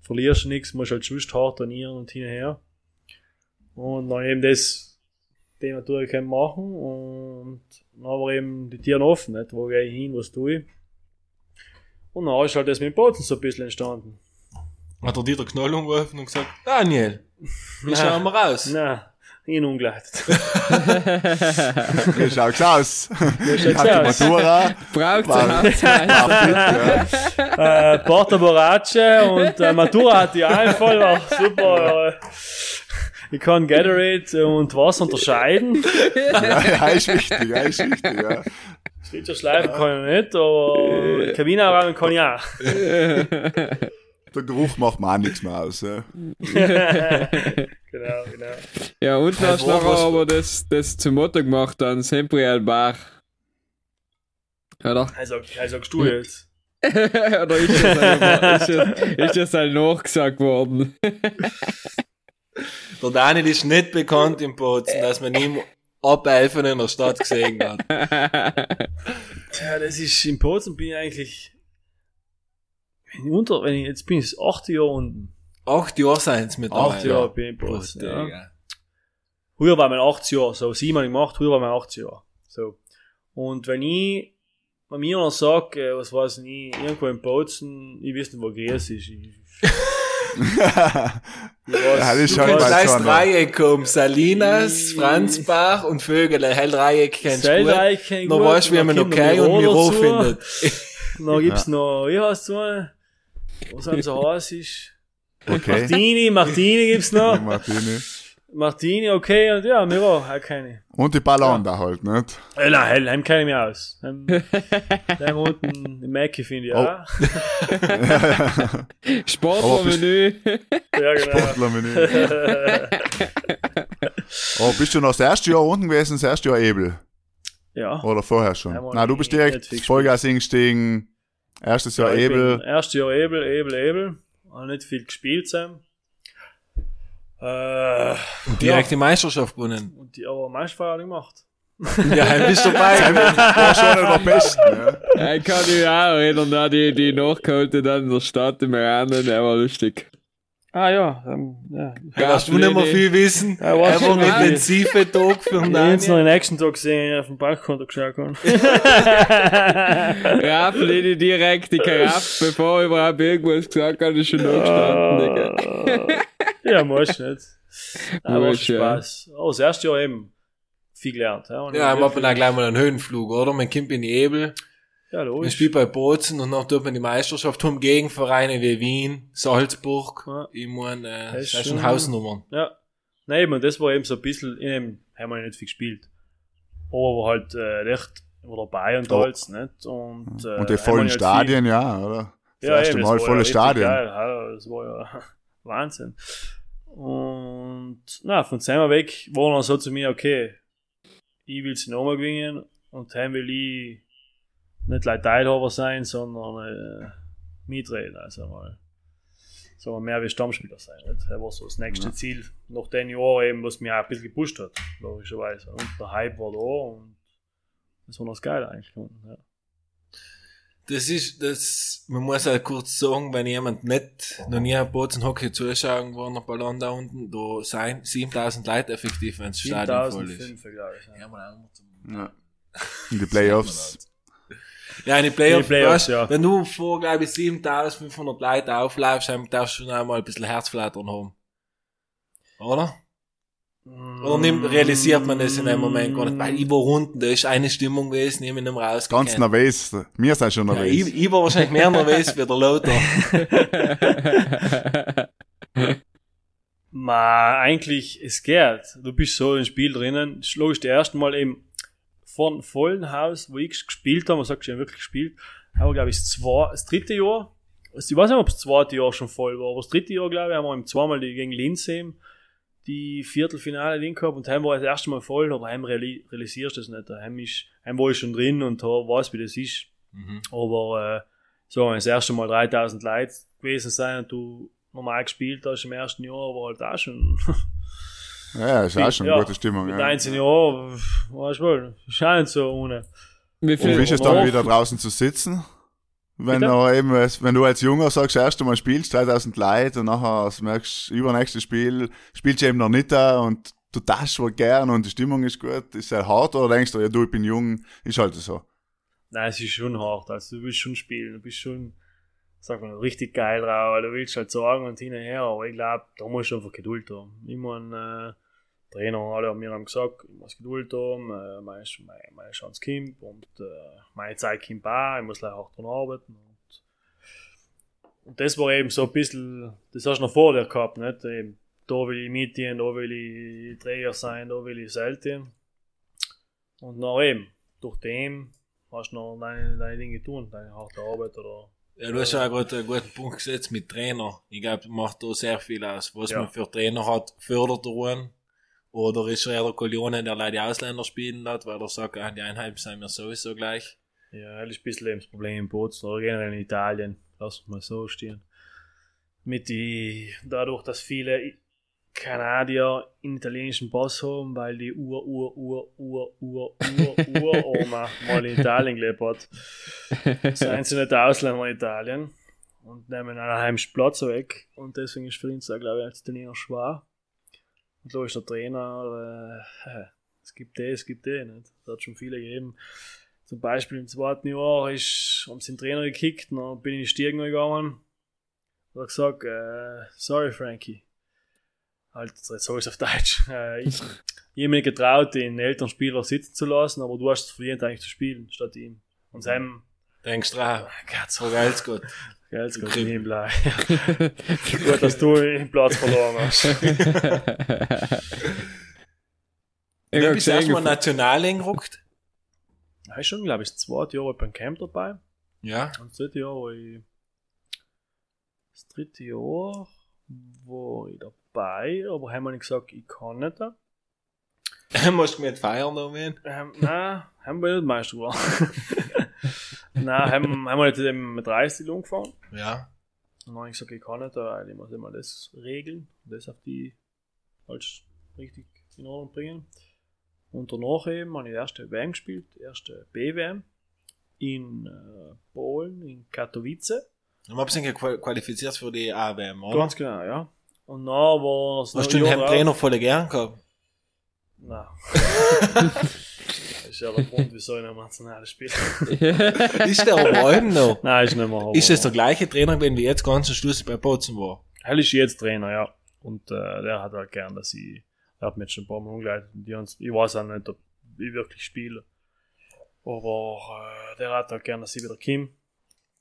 Speaker 5: Verlierst du nichts, musst halt sonst hart trainieren und hin und her. Und dann eben das, die gekannt machen und dann war eben die Türen offen, nicht? wo gehe ich hin, was tue ich. Und dann ist halt das mit dem Bozen so ein bisschen entstanden.
Speaker 2: Hat er dir den Knoll umgeworfen und gesagt, Daniel, wie
Speaker 5: Nein.
Speaker 2: schauen wir raus?
Speaker 5: Na, ihn umgeleitet.
Speaker 3: Wie schaut's aus?
Speaker 5: schaut's
Speaker 3: Ich hab die
Speaker 5: aus?
Speaker 3: Matura.
Speaker 1: Braucht
Speaker 3: ja.
Speaker 5: äh, Porta Borace und äh, Matura hatte ich auch einen Fall, war super. Äh, ich kann Gatorade und Wasser unterscheiden.
Speaker 3: Ja, ja, ist wichtig, ja, ist wichtig, ja.
Speaker 5: Switcher schleifen kann ich nicht, aber Kabine räumen kann ich auch.
Speaker 3: Der Geruch macht mir auch nichts mehr aus, ja.
Speaker 5: genau, genau.
Speaker 1: Ja, und dann hast du
Speaker 2: was-
Speaker 1: aber das, das zum Motto gemacht, dann Sempre al Bar. Oder?
Speaker 5: Also, also sagst du jetzt.
Speaker 1: Oder ist das, einfach, ist, das, ist das halt nachgesagt worden?
Speaker 2: Der Daniel ist nicht bekannt im Bozen, dass man ihm abhelfen in der Stadt gesehen hat.
Speaker 5: Ja, das ist in Posen bin ich eigentlich. Wenn ich unter, wenn ich, jetzt bin ich acht Jahre unten.
Speaker 2: Acht Jahre sind's mit
Speaker 5: Acht Jahre bin ich in
Speaker 2: Boah,
Speaker 5: Posen. Ja. Früher war mein 80 Jahre, so sieben habe ich gemacht, früher war mein 80 Jahre. So. Und wenn ich bei mir noch sage, äh, was weiß ich, irgendwo in Bozen, ich weiß nicht, wo Gries ist. Ich,
Speaker 3: das ist
Speaker 2: Du
Speaker 3: schon
Speaker 2: kannst
Speaker 3: mal
Speaker 2: leicht
Speaker 3: schon.
Speaker 2: Dreieck kommen. Salinas, Franzbach und Vögel. Hell Dreieck kennst du gut.
Speaker 5: Ich
Speaker 2: Noch weißt du, wie man okay
Speaker 5: noch
Speaker 2: und Miro findet.
Speaker 5: Dann gibt's noch, wie heißt so eine? Was haben so heiß ist?
Speaker 3: Okay.
Speaker 5: Martini, Martini gibt's noch.
Speaker 3: Martini.
Speaker 5: Martini, okay, und ja, Miro, auch keine.
Speaker 3: Und die Ballon da halt, nicht?
Speaker 5: Äh, nein, hell, heim kenne ich mich aus. Heim, da unten im Mackie finde ich
Speaker 3: Oh.
Speaker 5: auch.
Speaker 1: Sportlermenü.
Speaker 5: Ja, genau.
Speaker 3: Sportlermenü. oh, bist du noch das erste Jahr unten gewesen, das erste Jahr Ebel?
Speaker 5: ja.
Speaker 3: Oder vorher schon?
Speaker 5: Einmal
Speaker 3: Nein, du bist direkt Vollgas eingestiegen. Erstes Jahr
Speaker 5: Ja,
Speaker 3: Ebel.
Speaker 5: Erstes Jahr Ebel, Ebel, Ebel. Habe nicht viel gespielt zusammen. Äh,
Speaker 2: Direkt die Meisterschaft gewonnen.
Speaker 5: und die aber Meisterfeier gemacht.
Speaker 2: Ja, bist du dabei.
Speaker 3: War schon einer der Besten, ja.
Speaker 1: Ich kann mich auch erinnern, da die, die nachgeholte dann in der Stadt im Rennen, der war lustig.
Speaker 5: Ah ja, ähm, ja.
Speaker 2: Ja, hast du nicht mehr viel wissen.
Speaker 5: Ja, was
Speaker 2: Einfach
Speaker 5: schon
Speaker 2: mit
Speaker 5: mal.
Speaker 2: intensive Tag für den
Speaker 5: Ich habe jetzt noch den nächsten Tag gesehen, auf dem Bankkonto geschaut habe.
Speaker 1: Raffel in direkt die Karaffe, bevor ich überhaupt irgendwas gesagt habe, ist schon nachgestanden, Digga.
Speaker 5: Ja, muss nicht. Aber
Speaker 1: Muss,
Speaker 5: schon
Speaker 1: ja.
Speaker 5: Spaß. Oh, das erste Jahr eben viel gelernt. Ja, Und
Speaker 2: Ja,
Speaker 5: ich
Speaker 2: macht man dann gleich mal einen Höhenflug, oder? Man kommt in die Ebel,
Speaker 5: Ja,
Speaker 2: man
Speaker 5: logisch.
Speaker 2: spielt bei Bozen und dann tut man die Meisterschaft um Gegenvereine wie Wien, Salzburg.
Speaker 5: Ja.
Speaker 2: Ich meine, äh,
Speaker 5: Das ist
Speaker 2: schon Hausnummern.
Speaker 5: Ja. Nein, man, das war eben so ein bisschen, eben, haben wir nicht viel gespielt. Aber war halt äh, echt war dabei und
Speaker 3: Oh.
Speaker 5: alles, nicht? Und, äh,
Speaker 3: Und die vollen
Speaker 5: wir
Speaker 3: Stadien, ja, oder? Das
Speaker 5: Ja,
Speaker 3: erste
Speaker 5: eben,
Speaker 3: Mal
Speaker 5: das war
Speaker 3: volle
Speaker 5: ja richtig
Speaker 3: Stadien.
Speaker 5: Geil. Ja, das war ja Wahnsinn. Und na, von Zimmer weg war dann so zu mir, okay, ich will sie nochmal gewinnen und dann will ich nicht gleich Teilhaber sein, sondern äh, mitreden, also mal wir mehr wie Stammspieler sein. Nicht? Das war so das nächste
Speaker 3: Ja.
Speaker 5: Ziel nach den Jahren eben, was mich auch ein bisschen gepusht hat, logischerweise. Und der Hype war da und das war das Geile eigentlich. Ja.
Speaker 2: Das ist, das, man muss halt kurz sagen, wenn jemand nicht, noch nie ein Bozen Hockey zuschauen war, nach Ballon da unten, da sein 7000 Leute effektiv, wenn das Stadion voll ist.
Speaker 5: 7005, glaube ich. Ja.
Speaker 3: Ja. In die Playoffs.
Speaker 2: Ja, in die Playoffs,
Speaker 5: In die Playoffs,
Speaker 2: weißt,
Speaker 5: ja.
Speaker 2: wenn du vor, glaube ich, 7500 Leute aufläufst, dann darfst du schon einmal ein bisschen Herzflattern haben. Oder? Oder nimm, realisiert man das in dem Moment gar nicht? Weil ich war unten, da ist eine Stimmung gewesen, ich mich nicht mehr
Speaker 3: Ganz nervös. Wir sind schon
Speaker 2: Ja,
Speaker 3: nervös.
Speaker 2: ich, ich war wahrscheinlich mehr nervös wie der Lothar.
Speaker 5: Ma, eigentlich, es geht. Du bist so im Spiel drinnen. Das ist Logisch, das erste Mal eben vor dem vollen Haus, wo ich gespielt habe, man sagt schon wirklich gespielt, aber glaube ich, das, zwei, das dritte Jahr, ich weiß nicht, ob das zweite Jahr schon voll war, aber das dritte Jahr, glaube ich, haben wir eben zweimal die, gegen Linz eben die Viertelfinale drin gehabt und heim war das erste Mal voll, aber heim reali realisierst du das nicht. Heim, ist, heim war ich schon drin und da weiß, wie das ist.
Speaker 2: Mhm.
Speaker 5: Aber äh, so, wenn das erste Mal 3000 Leute gewesen sein und du normal gespielt hast im ersten Jahr, war halt auch schon
Speaker 3: Ja, ist auch schon
Speaker 5: Ja,
Speaker 3: eine gute Stimmung.
Speaker 5: mit
Speaker 3: Ja.
Speaker 5: 19 Jahren, weißt du wohl, scheint so ohne.
Speaker 1: Wie
Speaker 3: Und
Speaker 1: viel,
Speaker 3: wie ist es dann wieder draußen zu sitzen? Wenn
Speaker 5: Bitte?
Speaker 3: du eben, als- wenn du als Junger sagst, das erste Mal spielst, 3000 Leute und nachher merkst, übernächstes Spiel spielst du eben noch nicht da und du darfst wohl gern und die Stimmung ist gut, ist sehr hart oder denkst du, ja du, ich bin jung, ist halt so.
Speaker 5: Nein, es ist schon hart, also du willst schon spielen, du bist schon, sag mal, richtig geil drauf, weil du willst halt sagen und hin und her, aber ich glaube, da musst du einfach Geduld haben. Ich mein, äh, Trainer, alle haben mir gesagt, ich muss Geduld haben, meine, meine, Chance kommt und meine Zeit kommt auch, ich muss gleich hart dran arbeiten und, und das war eben so ein bisschen, das hast du noch vor dir gehabt, nicht? Eben, da will ich mitgehen, da will ich Träger sein, da will ich selten. Und nach eben, durch dem hast du noch deine, deine Dinge tun, deine harte Arbeit oder.
Speaker 2: Ja, du hast ja auch gerade einen guten Punkt gesetzt mit Trainer. Ich glaube, macht da sehr viel aus. Was
Speaker 5: Ja.
Speaker 2: man für Trainer hat, fördert er einen. Oder ist er eher der Kollone, der leider die Ausländer spielen lässt, weil er sagt, ah, die Einheim sind mir sowieso gleich.
Speaker 5: Ja, das ist ein bisschen eben das Problem in Bozen oder generell in Italien. Lass uns mal so stehen. Mit die, dadurch, dass viele Kanadier einen italienischen Pass haben, weil die Ur, Ur, Ur, Ur, Ur, Ur, Uroma mal in Italien gelebt hat. Seien sie nicht Ausländer in Italien und nehmen einen heimischen Platz weg. Und deswegen ist für uns da, glaube ich, als Italiener schwer. Und da ist der Trainer, äh, es gibt das, es gibt das, nicht? Da hat schon viele gegeben. Zum Beispiel im zweiten Jahr ist, haben sie den Trainer gekickt, dann bin ich in die Stiegen gegangen. hat er gesagt, äh, sorry Frankie. Halt, jetzt sag ich's auf Deutsch. Äh, ich, ich hab mir getraut, den Elternspieler sitzen zu lassen, aber du hast es verdient eigentlich zu spielen, statt ihm. Und seinem,
Speaker 2: Denkst du dran?
Speaker 5: Gott,
Speaker 2: So geil's gut.
Speaker 5: Gell, jetzt
Speaker 2: Du
Speaker 5: geht
Speaker 2: Krieg.
Speaker 5: ihm bleiben. Gut, dass du den Platz verloren hast.
Speaker 1: Ich
Speaker 2: Du bist erstmal national eingerückt.
Speaker 5: Er ist schon, glaube ich, das zweite Jahr beim Camp dabei.
Speaker 2: Ja.
Speaker 5: Und das dritte Jahr war ich. Das dritte Jahr war ich dabei, aber haben wir nicht gesagt, ich kann nicht.
Speaker 2: Musst du mit feiern noch mit?
Speaker 5: Ähm, nein, haben wir nicht Meister geworden. nein, haben, haben wir nicht eben mit 30 umgefahren.
Speaker 2: Ja.
Speaker 5: Und dann habe ich gesagt, ich kann nicht, weil ich muss immer das regeln und das auf die halt richtig in Ordnung bringen. Und danach eben habe ich die erste WM gespielt, die erste B-WM in äh, Polen, in Katowice.
Speaker 2: Und sind ja qualifiziert für die AWM, oder?
Speaker 5: Ganz genau, ja. Und dann war es
Speaker 2: Hast du den Trainer voll gern gehabt?
Speaker 5: Nein. der Grund, wieso ich noch nationale spiele.
Speaker 2: ist der aber allem noch?
Speaker 5: Nein, ist nicht mehr.
Speaker 2: Ist das der gleiche Trainer gewesen, wie jetzt ganz am Schluss bei Bozen war?
Speaker 5: Er ist jetzt Trainer, ja. Und äh, der hat halt gern, dass ich, er hat mir jetzt schon ein paar Mal umgeleitet. und Die haben's- ich weiß auch nicht, ob ich wirklich spiele. Aber äh, der hat halt gern, dass ich wieder komme.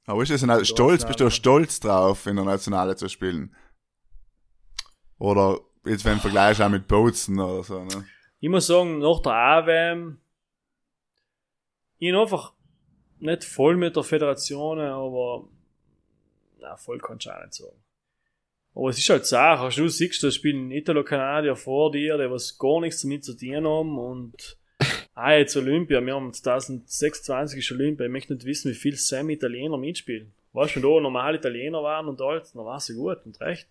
Speaker 3: Aber ist das ein stolz, bist du stolz drauf, in der Nationale zu spielen? Oder jetzt wenn du Vergleich auch mit Bozen oder so, ne?
Speaker 5: Ich muss sagen, nach der AWM, ich bin einfach nicht voll mit der Föderation, aber na, voll kannst du auch nicht sagen. Aber es ist halt Sache, du siehst, da spielen Italo-Kanadier vor dir, die was gar nichts damit zu tun haben und ah, jetzt Olympia, wir haben 2026 ist Olympia, ich möchte nicht wissen, wie viel Sam Italiener mitspielen. Weißt du, wenn da normal Italiener waren und alles, dann war sie gut und recht.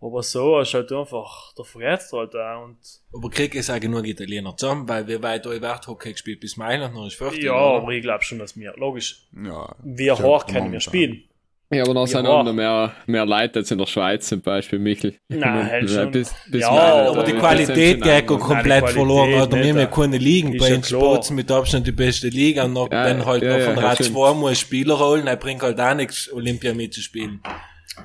Speaker 5: Aber so ist halt einfach, da vergisst du halt auch und
Speaker 2: Aber krieg ich auch genug Italiener zusammen, weil wir weit über Hockey gespielt bis Mailand noch ist 40.
Speaker 5: Ja,
Speaker 2: oder?
Speaker 5: aber ich glaube schon, dass wir, logisch,
Speaker 3: Ja.
Speaker 5: wir hoch können wir spielen.
Speaker 1: Ja, aber da sind auch noch mehr, mehr Leute als in der Schweiz zum Beispiel, Michel.
Speaker 5: Nein, halt schon.
Speaker 1: Bis, bis
Speaker 5: Ja,
Speaker 1: Mailand,
Speaker 2: Aber die
Speaker 1: da-
Speaker 2: Qualität geht komplett
Speaker 5: Qualität
Speaker 2: verloren. Oder
Speaker 5: nicht,
Speaker 2: wir haben ja keine Ligen. Bei
Speaker 5: klar.
Speaker 2: Sports mit Abstand die beste Liga und noch,
Speaker 1: Ja,
Speaker 2: wenn halt
Speaker 1: ja,
Speaker 2: noch von
Speaker 1: ja,
Speaker 2: Rad
Speaker 1: stimmt.
Speaker 2: 2 muss Spieler holen, dann bringt halt auch nichts, Olympia mitzuspielen.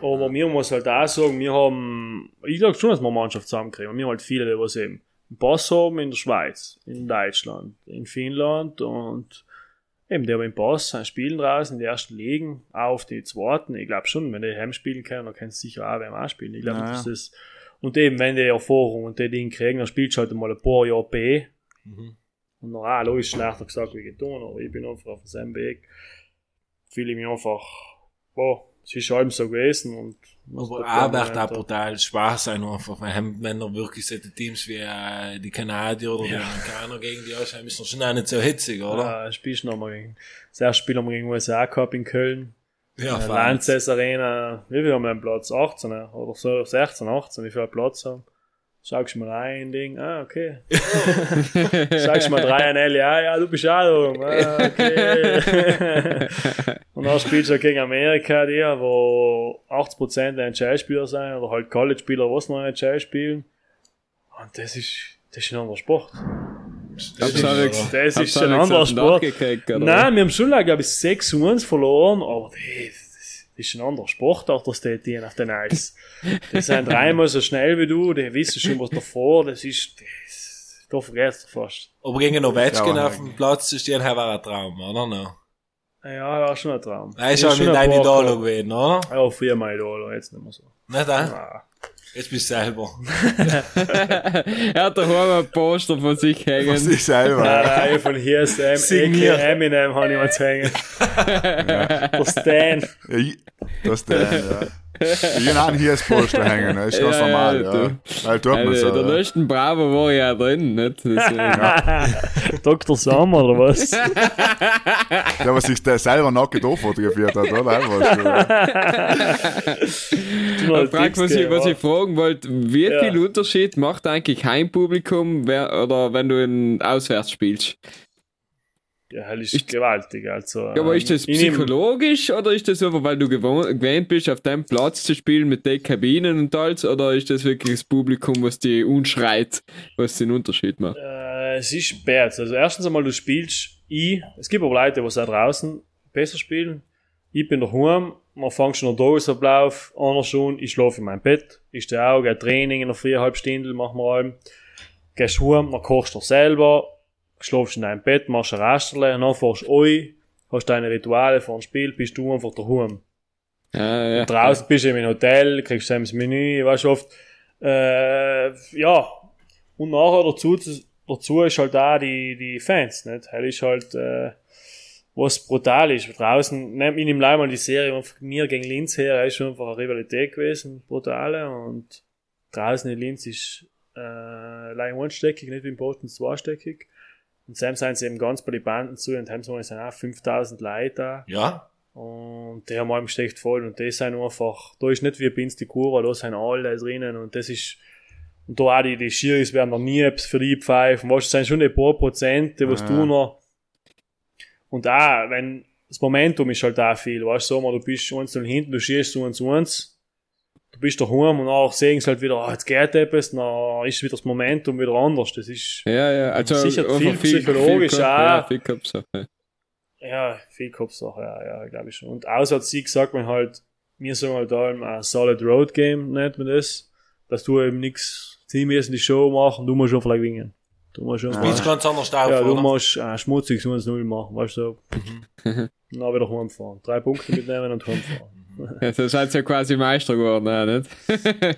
Speaker 5: Aber wir muss halt auch sagen, wir haben, ich glaube schon, dass wir eine Mannschaft zusammenkriegen. Wir haben halt viele, die was eben einen Pass haben in der Schweiz, in Deutschland, in Finnland und eben die haben einen Pass, spielen draußen in die ersten Ligen, auch auf die zweiten. Ich glaube schon, wenn die heim spielen können, dann können sie sicher auch beim auch spielen. Ich glaube,
Speaker 3: Ja,
Speaker 5: das ist, und eben, wenn die Erfahrung und die Dinge kriegen, dann spielst du halt mal ein paar Jahre B.
Speaker 2: Mhm.
Speaker 5: Und noch auch logisch schlechter gesagt wie getan, aber ich bin einfach auf demselben Weg. Fühle ich mich einfach, boah, es ist halb so gewesen und
Speaker 2: Aber
Speaker 5: da
Speaker 2: auch brutal schwach sein, einfach, weil haben- wenn er wirklich solche Teams wie äh, die Kanadier oder die Amerikaner gegen die ausschauen, ist schon auch nicht so hitzig, oder?
Speaker 5: Ja, spielst noch mal gegen, das erste Spiel haben wir gegen USA gehabt in Köln.
Speaker 2: Ja,
Speaker 5: Äh. Lanxess Arena, wie viel haben wir einen Platz? 18 äh, oder so, 16, 18, wie viel Platz haben? Schaust du mal rein, Ding, ah, okay. Schaust du mal drei an L, ja, ja, du bist auch ah, okay. Und dann spielst du gegen Amerika, die, wo 80% NHL-Spieler sind, oder halt College-Spieler, was noch NHL spielen. Und das ist, das ist ein anderer Sport.
Speaker 2: Das ist,
Speaker 1: nicht-
Speaker 5: Das ist ein anderer Sport. Nein, wir haben schon, glaube ich, 6 1 verloren, aber das ist ein anderer Sportart, das die die auf den Eis. Die sind dreimal so schnell wie du, die wissen schon was davor, das ist, das, da vergisst du fast.
Speaker 2: Aber gegen Ovechkin
Speaker 3: Ja,
Speaker 2: auf dem Platz zu stehen, war ein Traum, oder? No.
Speaker 5: Ja, war schon ein Traum.
Speaker 2: Er ist auch mit deinem Idol gewesen, oder?
Speaker 5: Ja, früher mein Idol, jetzt nicht mehr so.
Speaker 2: Nicht, äh?
Speaker 5: Ah.
Speaker 2: Jetzt bist du selber.
Speaker 1: er hat daheim ein Poster von sich hängen.
Speaker 3: Was ich selber.
Speaker 5: Nein, nein, von hier Sam,
Speaker 2: Signiert.
Speaker 5: aka Eminem, habe ich mal zu hängen. Der Stan.
Speaker 3: Ja, ich- das der, ja. Ich habe einen hier als Poster hängen, das ist ganz
Speaker 1: Ja,
Speaker 3: normal,
Speaker 1: ja,
Speaker 3: ja.
Speaker 1: du.
Speaker 3: Weil tut man
Speaker 1: Also,
Speaker 3: so.
Speaker 1: der
Speaker 3: ja.
Speaker 1: letzten Bravo war ja drin, nicht?
Speaker 5: Dr. Sommer, oder was?
Speaker 3: Der, was sich der selber nackt fotografiert hat, oder? Was,
Speaker 1: Ich frag, was, ich, was ich fragen wollte, wie
Speaker 5: Ja.
Speaker 1: viel Unterschied macht eigentlich Heimpublikum wer, oder wenn du in auswärts spielst?
Speaker 5: Ja, das ist gewaltig, also.
Speaker 1: Ja, aber ist das
Speaker 5: ich
Speaker 1: psychologisch oder ist das einfach, weil du gewohnt, gewöhnt bist, auf deinem Platz zu spielen mit den Kabinen und alles, oder ist das wirklich das Publikum, was die unschreit, was den Unterschied macht?
Speaker 5: Äh, es ist bad. Also erstens einmal, du spielst ich, es gibt aber Leute, die auch draußen besser spielen. ich bin daheim, man fängt schon der Tagesablauf, einer schon, ich schlafe in meinem Bett, ich stehe auch, gehe Training in einer viereinhalb Stunden, machen wir allem. Gehst heim, dann kochst du selber, schlafst in deinem Bett, machst ein Rasterle, dann fährst du ein, hast deine Rituale vor dem Spiel, bist du einfach daheim.
Speaker 1: Ja, ja.
Speaker 5: Draußen bist du im Hotel, kriegst du das Menü, weißt du oft, äh, ja. Und nachher dazu, dazu ist halt auch die, die Fans, nicht? Halt ist halt, äh, was brutal ist. Draußen, ne, ich nehme gleich mal die Serie von mir gegen Linz her, ist schon einfach eine Rivalität gewesen, brutale, und draußen in Linz ist, äh, allein einstöckig, nicht wie im Posten zweistöckig. Und Sam sind sie eben ganz bei den Banden zu, und haben so sind auch 5000 Leute da.
Speaker 2: Ja.
Speaker 5: Und der haben steckt voll und das sind einfach, da ist nicht wie bei uns die Kurve, da sind alle drinnen und das ist, und da auch die, die Schiris werden noch nie für die pfeifen, weißt du, das sind schon ein paar Prozente, was
Speaker 3: Ja.
Speaker 5: du noch, und auch, wenn, das Momentum ist halt auch viel, weißt du, mal, du bist eins und hinten, du schießt so eins eins, du bist daheim und auch sehen sie halt wieder, ah, jetzt geht etwas, dann ist wieder das Momentum wieder anders, das ist,
Speaker 1: Ja, ja, also
Speaker 5: Sicher viel psychologisch
Speaker 1: Kopf-
Speaker 5: auch.
Speaker 1: Ja, viel Kopfsache.
Speaker 5: Ja, viel Kopfsache, ja, ja, glaube ich schon. Und außer hat sie gesagt, man halt, wir sagen halt allem ein Solid Road Game, nennt man das, dass du eben sie müssen die Show machen, du musst schon vielleicht gewinnen. Du musst.
Speaker 2: Spielst
Speaker 5: mal,
Speaker 2: ganz anders auf,
Speaker 5: ja, du
Speaker 2: oder?
Speaker 5: musst äh, schmutzig 1-0 machen, weißt du.
Speaker 1: Mhm.
Speaker 5: Dann wieder heimfahren. Drei Punkte mitnehmen und heimfahren.
Speaker 1: Ja, so seid ihr ja quasi Meister geworden, ja, nicht?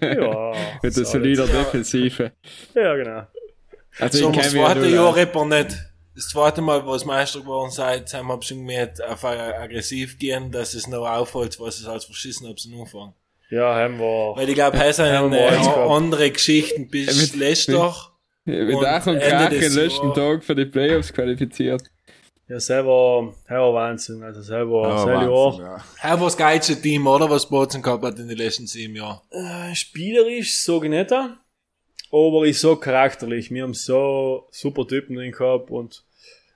Speaker 5: Ja.
Speaker 1: Mit der
Speaker 5: solid.
Speaker 1: solider Defensive.
Speaker 5: Ja, genau.
Speaker 1: Also
Speaker 2: So,
Speaker 1: ich
Speaker 2: das
Speaker 1: kenne mich ja
Speaker 2: zweite Jahr wir nicht. Das zweite Mal, wo es Meister geworden seid, haben wir schon gemerkt, auf aggressiv gehen, dass es noch auffällt, was es als verschissen habt, am Anfang.
Speaker 5: Ja, haben wir.
Speaker 2: Weil ich glaube, hier sind
Speaker 5: Ja, weiß gehabt.
Speaker 2: andere Geschichten bis Leicester.
Speaker 1: Mit Ach und Krach den letzten Tag für die Playoffs qualifiziert.
Speaker 5: Ja, selber, selber Wahnsinn. Also selber,
Speaker 3: Ja,
Speaker 5: selber
Speaker 3: Wahnsinn,
Speaker 5: Jahr.
Speaker 3: ja.
Speaker 2: Was geilste Team, oder? Was Bozen gehabt hat in den letzten sieben Jahren.
Speaker 5: Äh, spielerisch ich nicht, aber ich sag charakterlich. Wir haben so super Typen drin gehabt und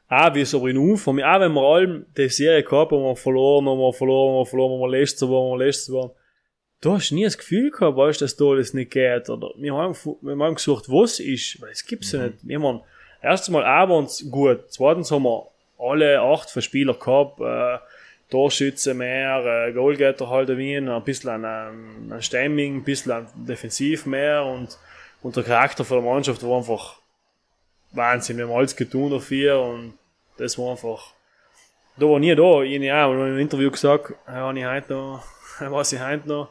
Speaker 5: auch wie es aber in Umfang, auch wenn wir allem die Serie gehabt haben, wo wir verloren haben, wir verloren haben, wir verloren haben, wir letzter waren, wir letzter waren, du hast nie das Gefühl gehabt, weißt, dass da alles nicht geht, oder wir haben, wir haben gesucht, was ist, weil es gibt's ja nicht. Wir haben, erstens mal auch uns gut, zweitens haben wir alle acht von Spieler gehabt, äh, Torschütze mehr, äh, Goalgetter halt Wien, ein bisschen an, an, Stemming, ein bisschen an Defensiv mehr und, und der Charakter von der Mannschaft war einfach Wahnsinn. Wir haben alles getan dafür und das war einfach, da war nie da. Ich habe im Interview gesagt, ja, habe ich heute noch, was ich heute noch,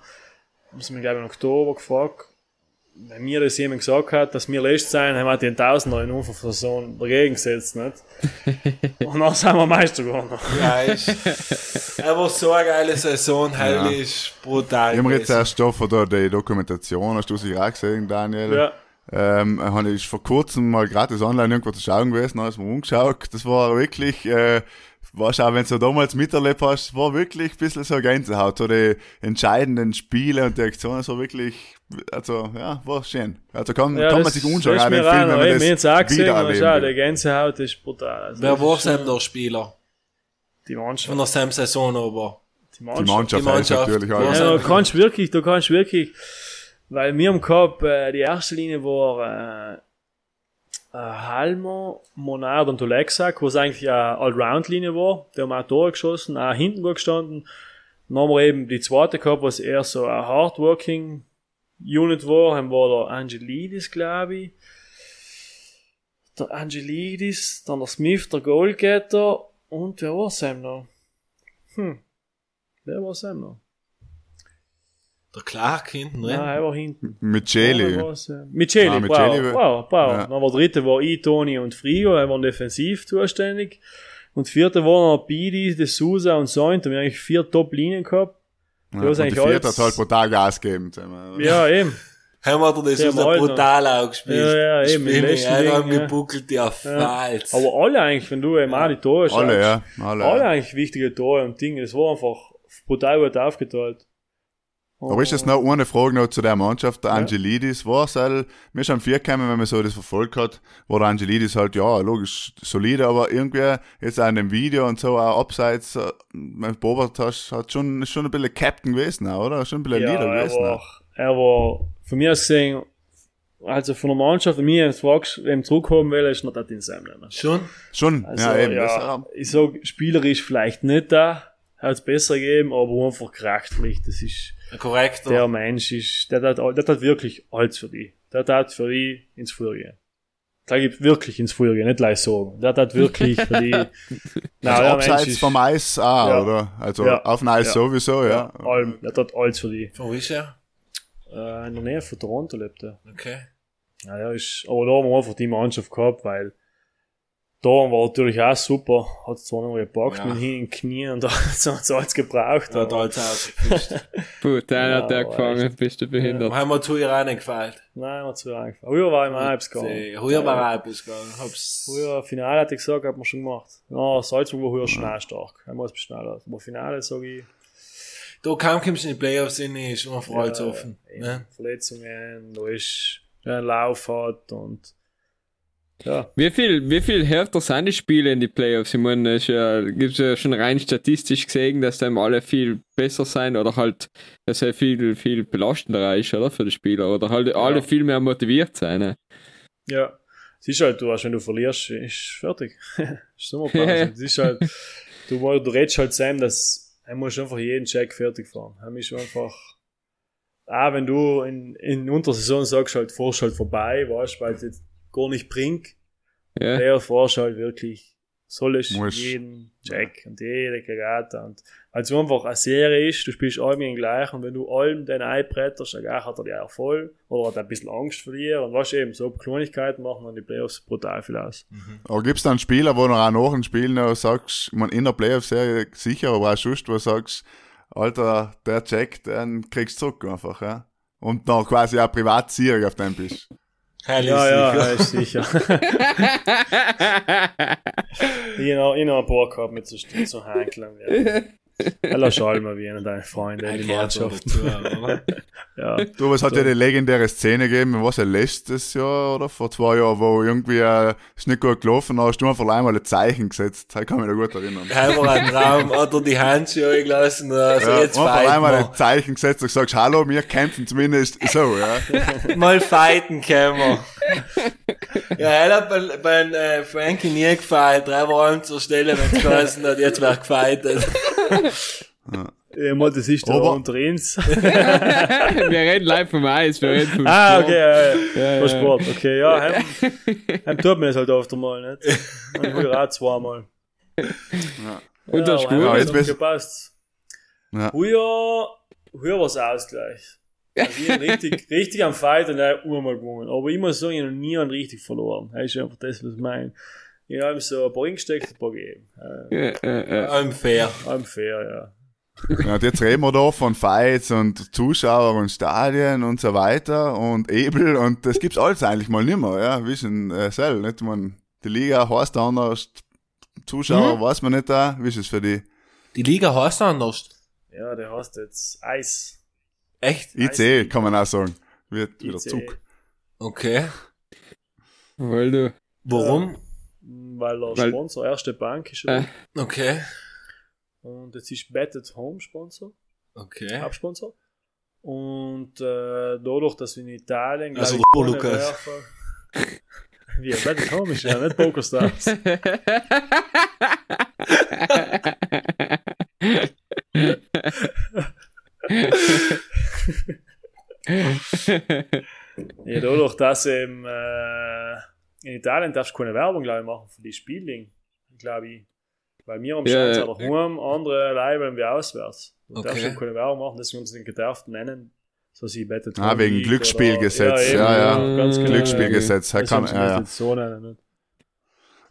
Speaker 5: haben sie mich glaube ich im Oktober gefragt, wenn mir das jemand gesagt hat, dass wir letztes sein, haben wir den Tausender in unserer Saison dagegen gesetzt, nicht? Und dann sind wir Meister geworden.
Speaker 2: Ja, ist, aber so eine geile Saison, ist brutal.
Speaker 3: Ich habe jetzt erst da von die Dokumentation, hast du sie auch gesehen, Daniel?
Speaker 5: Ja.
Speaker 3: Ähm, habe ich vor kurzem mal gratis online irgendwo zu schauen gewesen, habe es mir umgeschaut. Das war wirklich, äh, weißt auch, wenn du damals miterlebt hast, war wirklich ein bisschen so Gänsehaut. So die entscheidenden Spiele und die Aktionen, so wirklich, also, ja, war schön. Also kann,
Speaker 5: Ja,
Speaker 3: kann man sich
Speaker 5: ist
Speaker 3: auch den
Speaker 5: mir
Speaker 3: Film,
Speaker 5: auch
Speaker 3: wenn man das
Speaker 5: es auch gesehen, der
Speaker 3: will.
Speaker 5: Gänsehaut ist brutal. Also
Speaker 2: Wer war Sam
Speaker 5: schon
Speaker 2: der Spieler?
Speaker 5: Die Mannschaft.
Speaker 2: Von der Sam-Saison aber.
Speaker 5: Die
Speaker 3: Die
Speaker 5: Mannschaft.
Speaker 3: Mannschaft,
Speaker 2: Die Mannschaft.
Speaker 3: natürlich auch.
Speaker 2: Ja,
Speaker 5: Ja, du kannst wirklich, du kannst wirklich, weil wir haben gehabt, äh, die erste Linie war, äh, äh, Halmer, Monard und Olexak, was eigentlich eine Allround-Linie war. Die haben auch Tore geschossen, auch hinten gut gestanden. Dann haben wir eben die zweite gehabt, was eher so eine Hardworking Unit war. Dann war der Angelidis, glaube ich. Der Angelidis, dann der Smith, der Goalgetter und wer war Sam noch? Hm. Wer war Sam noch?
Speaker 2: Der Clark hinten
Speaker 5: Nein,
Speaker 2: drin.
Speaker 5: er war hinten.
Speaker 3: Mit
Speaker 5: Ja, ja. Micheli,
Speaker 3: Ah,
Speaker 5: wow,
Speaker 3: Micheli,
Speaker 5: wow, wow.
Speaker 3: ja.
Speaker 5: Dann war der dritte war ich, Toni und Frigo, er waren defensiv zuständig. Und der vierte war noch Bidi, De Souza und Soint. Da haben wir eigentlich vier Top-Linien gehabt.
Speaker 3: Ja, und die
Speaker 5: eigentlich
Speaker 3: vierte
Speaker 5: alles-
Speaker 3: hat halt brutal Gas gegeben.
Speaker 5: Ja, eben.
Speaker 2: Haben wir das
Speaker 5: Malner.
Speaker 2: brutal auch gespielt.
Speaker 5: Ja, ja, eben,
Speaker 2: Spiel
Speaker 5: letzten
Speaker 2: haben
Speaker 5: ja.
Speaker 2: gebuckelt, ja, falls.
Speaker 5: Aber alle eigentlich, wenn du eben auch die Tore schaust.
Speaker 3: Alle, ja. Alle.
Speaker 5: Alle eigentlich wichtige Tore und Dinge. Das war einfach brutal gut aufgeteilt.
Speaker 3: Aber ist das noch eine Frage noch zu der Mannschaft, der. Angelidis, war es halt, mir ist schon vier gekommen, wenn man so das verfolgt hat, war der Angelidis halt, ja, logisch, solide, aber irgendwie jetzt auch in dem Video und so, auch abseits, äh, mein hast, hat schon, schon ein bisschen Captain gewesen, oder? Schon ein bisschen
Speaker 5: ja,
Speaker 3: Leader
Speaker 5: er
Speaker 3: gewesen.
Speaker 5: war,
Speaker 3: auch.
Speaker 5: er war, von mir aus gesehen, also von der Mannschaft, wenn mir jetzt fragst, wem zurückkommen will, ist noch das in Sam.
Speaker 2: Schon?
Speaker 3: Schon,
Speaker 5: Also,
Speaker 3: ja, eben.
Speaker 5: ja, ich sag, spielerisch vielleicht nicht da, hat es besser gegeben, aber einfach charakterlich, das ist,
Speaker 2: Korrekt.
Speaker 5: der Mensch ist, der hat, der hat wirklich alles für die. Der hat für die ins Feuer gehen. Der gibt wirklich ins Feuer gehen, nicht gleich sagen. Der hat wirklich für die, Nein,
Speaker 3: Also abseits
Speaker 5: ist-
Speaker 3: vom Eis auch,
Speaker 5: Ja.
Speaker 3: oder? Also
Speaker 5: Ja.
Speaker 3: auf dem Eis
Speaker 5: Ja.
Speaker 3: sowieso, ja.
Speaker 5: allem, der hat alles für die.
Speaker 2: Wo ist er?
Speaker 5: Äh, in der Nähe von Toronto lebt er.
Speaker 2: Okay.
Speaker 5: Ja, der ist, aber da haben wir einfach die Mannschaft gehabt, weil da war natürlich auch super, hat zwar noch mal gepackt
Speaker 2: Ja.
Speaker 5: mit hin in den Knien und da hat es alles gebraucht.
Speaker 2: Da hat alles ausgefischt.
Speaker 1: Puh, der
Speaker 5: Ja,
Speaker 1: hat der gefangen, bist du behindert.
Speaker 2: Haben wir zu ihr auch nicht gefällt.
Speaker 5: Nein, mir zu eingefallen. Früher war ich mal halbs gegangen.
Speaker 2: Heuer war auch etwas gegangen.
Speaker 5: Früher Finale hatte ich gesagt, hat man schon gemacht. Ja, Salzburg war früher schnell stark. Einmal ist schneller. Aber Finale sage ich.
Speaker 2: Da kaum kommst du in die Playoffs rein, ist immer Freude
Speaker 5: ja,
Speaker 2: offen. Ne?
Speaker 5: Verletzungen, da ist, wer einen Lauf hat und, ja.
Speaker 1: Wie viel, wie viel härter sind die Spiele in die Playoffs? Ich meine, es ja, gibt's ja schon rein statistisch gesehen, dass dann alle viel besser sein oder halt, dass er viel, viel belastender ist, oder? Für die Spieler. Oder halt alle viel mehr motiviert sein. Ne?
Speaker 5: Ja. Es ist halt, du weißt, wenn du verlierst, ist fertig. ist Sommerpause.
Speaker 1: Ja.
Speaker 5: Es ist halt, du, du redest halt zusammen, dass, er muss einfach jeden Check fertig fahren. Er ist einfach, auch wenn du in, in Untersaison sagst, halt, fahrst halt vorbei, weißt, weil jetzt gar nicht bringt,
Speaker 1: Ja.
Speaker 5: der fahrst halt wirklich, sollst
Speaker 3: Muss.
Speaker 5: jeden Check und jede Karate und, weil es einfach eine Serie ist, du spielst allem gleich und wenn du allem den einbretterst, dann hat er die auch voll, oder hat ein bisschen Angst vor dir und was eben, so Kleinigkeiten machen dann die Playoffs brutal viel aus.
Speaker 3: Aber gibt's dann Spieler, wo du auch nach dem Spiel noch sagst, man in der Playoff-Serie sicher, aber auch sonst, wo du sagst, Alter, der Check, den kriegst du zurück einfach, ja? Und noch quasi auch privat auf dem bist.
Speaker 2: Heil ist
Speaker 5: Ja, ja, ist sicher. ich habe ich hab ein paar gehabt mit so, so Hankeln. Schall mal wie einer deiner Freunde in die
Speaker 2: so
Speaker 5: Mannschaft.
Speaker 2: dazu, oder?
Speaker 5: Ja.
Speaker 3: Du, es hat ja die legendäre Szene gegeben, was ja letztes Jahr oder vor zwei Jahren, wo irgendwie äh, ist nicht gut gelaufen, da hast du einfach einmal ein Zeichen gesetzt. Da kann ich mich noch gut erinnern.
Speaker 2: War ein Traum, hat er die Handschuhe eingelassen, also
Speaker 3: Ja,
Speaker 2: jetzt
Speaker 3: einfach einmal ein Zeichen gesetzt und sagst, hallo, wir kämpfen zumindest so, ja.
Speaker 2: Mal fighten können wir. Ja, er hat bei, bei äh, Frankie nie gefeilt, drei Wochen zur Stelle, wenn es geheißen hat, jetzt wird gefeitet.
Speaker 5: Ja, mal, das ist da
Speaker 3: Aber-
Speaker 5: unter uns.
Speaker 1: wir reden live vom Eis, wir reden vom
Speaker 5: ah,
Speaker 1: Sport.
Speaker 5: okay, ja, ja.
Speaker 1: Ja, ja.
Speaker 5: Sport, okay, ja, heim, heim tut mir das halt oft einmal, nicht? Und früher auch zweimal.
Speaker 1: Und das ist gut.
Speaker 3: Ja, jetzt bist-
Speaker 5: gepasst.
Speaker 3: Ja.
Speaker 5: Früher, früher war es Ausgleich. Also ich richtig, richtig am Fight und er hat einmal gewonnen. Aber ich muss sagen, ich habe noch nie einen richtig verloren. Das ist einfach das, was ich meine. Ich habe so ein paar hingesteckt, ein paar gegeben. Äh,
Speaker 1: Ja, ja, ja.
Speaker 2: Unfair.
Speaker 5: I'm fair, ja.
Speaker 3: Ja, und jetzt reden wir da von Fights und Zuschauer und Stadien und so weiter und Ebel und das gibt's alles eigentlich mal nimmer, ja, wie schon äh, selber, nicht? Man, die Liga heißt anders, Zuschauer weiß man nicht da, wie ist es für die
Speaker 2: Die Liga heißt anders.
Speaker 5: Ja, der heißt jetzt Eis.
Speaker 2: Echt?
Speaker 3: IC, kann man auch sagen, wird wieder
Speaker 5: IC.
Speaker 3: Zug.
Speaker 2: Okay.
Speaker 1: Weil du.
Speaker 2: Warum?
Speaker 5: Weil der
Speaker 1: Weil-
Speaker 5: Sponsor erste Bank ist.
Speaker 1: Äh.
Speaker 2: Okay.
Speaker 5: Und jetzt ist Bet at Home Sponsor,
Speaker 2: Okay.
Speaker 5: Hauptsponsor. Und äh, dadurch, dass wir in Italien glaub
Speaker 2: Also
Speaker 5: ich, keine
Speaker 2: Lukas.
Speaker 5: Werfer- Wie, Bet at Home ist ja nicht Pokerstars. Ja, dadurch, dass eben äh, in Italien darfst du keine Werbung glaube ich, machen für die Spielding. Glaube ich. Weil wir am
Speaker 1: Ja, ja.
Speaker 5: ja, daheim, andere Leibeln wie auswärts. Du
Speaker 2: Okay.
Speaker 5: darfst eben keine Werbung machen, deswegen uns den gedarft nennen. So sie bettet.
Speaker 3: Ah, wegen Glücksspielgesetz,
Speaker 5: eben,
Speaker 3: ja,
Speaker 1: ja.
Speaker 5: Ganz genau.
Speaker 3: Glücksspielgesetz,
Speaker 5: Ja,
Speaker 3: ja, kann, ja, ja.
Speaker 5: ja. So nennen, nicht?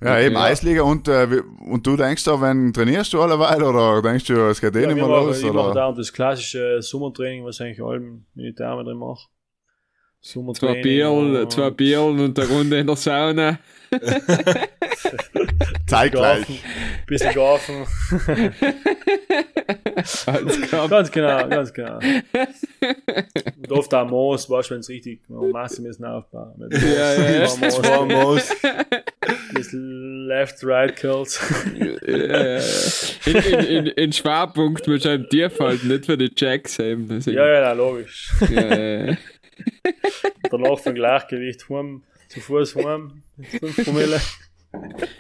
Speaker 3: ja,
Speaker 1: Okay,
Speaker 3: eben
Speaker 1: ja.
Speaker 3: Eisliga und, äh, und du denkst da, wenn trainierst du alleweil oder denkst du, es geht eh
Speaker 5: Ja,
Speaker 3: nicht mehr los?
Speaker 5: ich mache
Speaker 3: Oder?
Speaker 5: da das klassische Sommertraining, was eigentlich allem Militär mit drin mache.
Speaker 1: Zwei. Bierl,
Speaker 5: und-
Speaker 1: zwei Bierl und eine Runde in der Sauna.
Speaker 3: Zeitgleich.
Speaker 5: Bisschen Garfen. Ganz genau, ganz genau. Und oft auch Moos, weißt du, wenn es richtig Masse müssen aufbauen. Mit Moos,
Speaker 1: Ja, ja, ja.
Speaker 5: Moos,
Speaker 2: Zwei Moos.
Speaker 5: bisschen Left, Right Kills.
Speaker 1: Ja, ja. in, in, in, in Schwerpunkt einen Tief halten, nicht für die Jacks eben.
Speaker 5: Ja, ja, logisch.
Speaker 1: ja, ja, ja.
Speaker 5: Danach vom Gleichgewicht heim, zu Fuß heim, mit 5 Promille.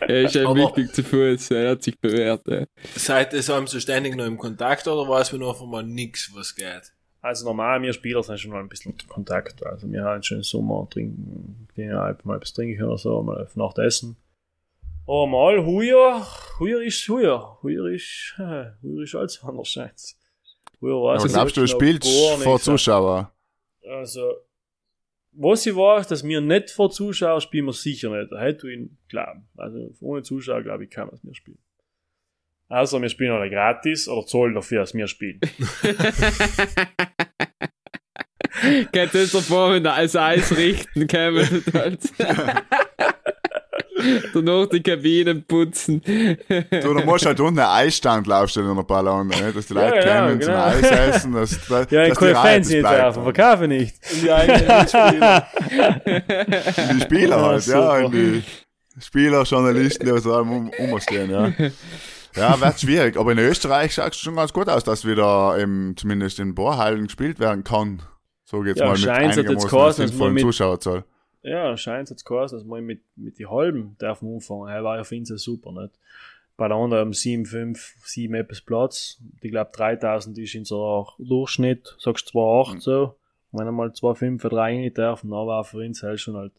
Speaker 1: Er ist
Speaker 2: Aber-
Speaker 1: wichtig zu Fuß, er hat sich bewährt. Ja.
Speaker 2: Seid ihr so so ständig noch im Kontakt oder weiß man einfach mal nix, was geht?
Speaker 5: Also normal, wir Spieler sind schon mal ein bisschen unter Kontakt. Also wir haben schon im Sommer trinken, gehen ja halt mal etwas trinken oder so, mal auf Nacht essen. Aber mal, heuer, heuer ist heuer. Heuer ist, heuer ist alles anders scheint's. Heuer weiß
Speaker 3: Aber
Speaker 5: ich
Speaker 3: glaubst du, du
Speaker 5: noch
Speaker 3: spielst vor
Speaker 5: nichts.
Speaker 3: Zuschauer?
Speaker 5: Also, was ich weiß, dass wir nicht vor Zuschauer spielen, wir sicher nicht. Da hätte ich ihn glauben. Also, ohne Zuschauer, glaube ich, kann man es mir spielen. Außer wir spielen alle gratis oder zahlen dafür, dass wir spielen.
Speaker 1: Geht das davor, wenn er als Eis richten käme. Danach die Kabinen putzen.
Speaker 3: Du, du musst halt unten einen Eisstand aufstellen in der Ballon, ne? dass die
Speaker 5: Ja,
Speaker 3: Leute
Speaker 5: ja,
Speaker 3: kommen zum
Speaker 5: genau.
Speaker 3: Eis essen, dass, dass,
Speaker 5: Ja, ich
Speaker 3: dass
Speaker 5: kann
Speaker 3: die
Speaker 5: Fans nicht
Speaker 3: bleibt.
Speaker 5: werfen, verkaufe nicht.
Speaker 2: Die eigenen Mitspieler.
Speaker 3: Die Spieler
Speaker 5: Ja,
Speaker 3: halt, ja, und die Spieler, Journalisten, die so allem um, umstehen, ja. Ja, wird schwierig, aber in Österreich schaut es schon ganz gut aus, dass wieder eben zumindest in Bohrhallen gespielt werden kann. So geht's
Speaker 5: Ja,
Speaker 3: mal mit
Speaker 5: jetzt
Speaker 3: einigermaßen sinnvollen Zuschauerzahl.
Speaker 5: Ja, scheint jetzt geheißen, dass wir mit, mit die halben dürfen anfangen. Er war ja für ihn so super, nicht? Bei der anderen 7, 5, 7 etwas Platz. Ich glaube 3000 ist in so Durchschnitt, sagst du 2,8 so. Und wenn er mal 2,5 oder 3 nicht darf, dann war für ihn halt schon halt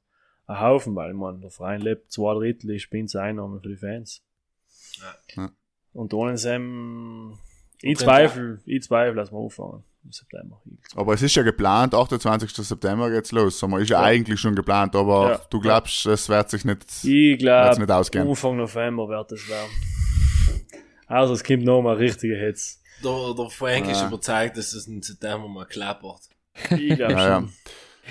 Speaker 5: ein Haufen, weil man der Verein lebt, zwei Drittel ist Einnahme für die Fans.
Speaker 2: Ja.
Speaker 5: Und ohne Sam, ich zweifle, ich zweifle, dass wir anfangen September.
Speaker 3: Aber es ist ja geplant, 28. September geht's los. Sommer ist ja,
Speaker 5: Ja.
Speaker 3: eigentlich schon geplant, aber
Speaker 5: Ja.
Speaker 3: du glaubst, es wird sich nicht,
Speaker 5: Ich
Speaker 3: wird's
Speaker 5: glaube,
Speaker 3: nicht ausgehen.
Speaker 5: Anfang November wird es werden. Also es kommt noch mal richtige Hits.
Speaker 2: Der, der Frank ist
Speaker 3: Ja.
Speaker 2: überzeugt, dass es im September mal klappert.
Speaker 5: Ich glaube schon.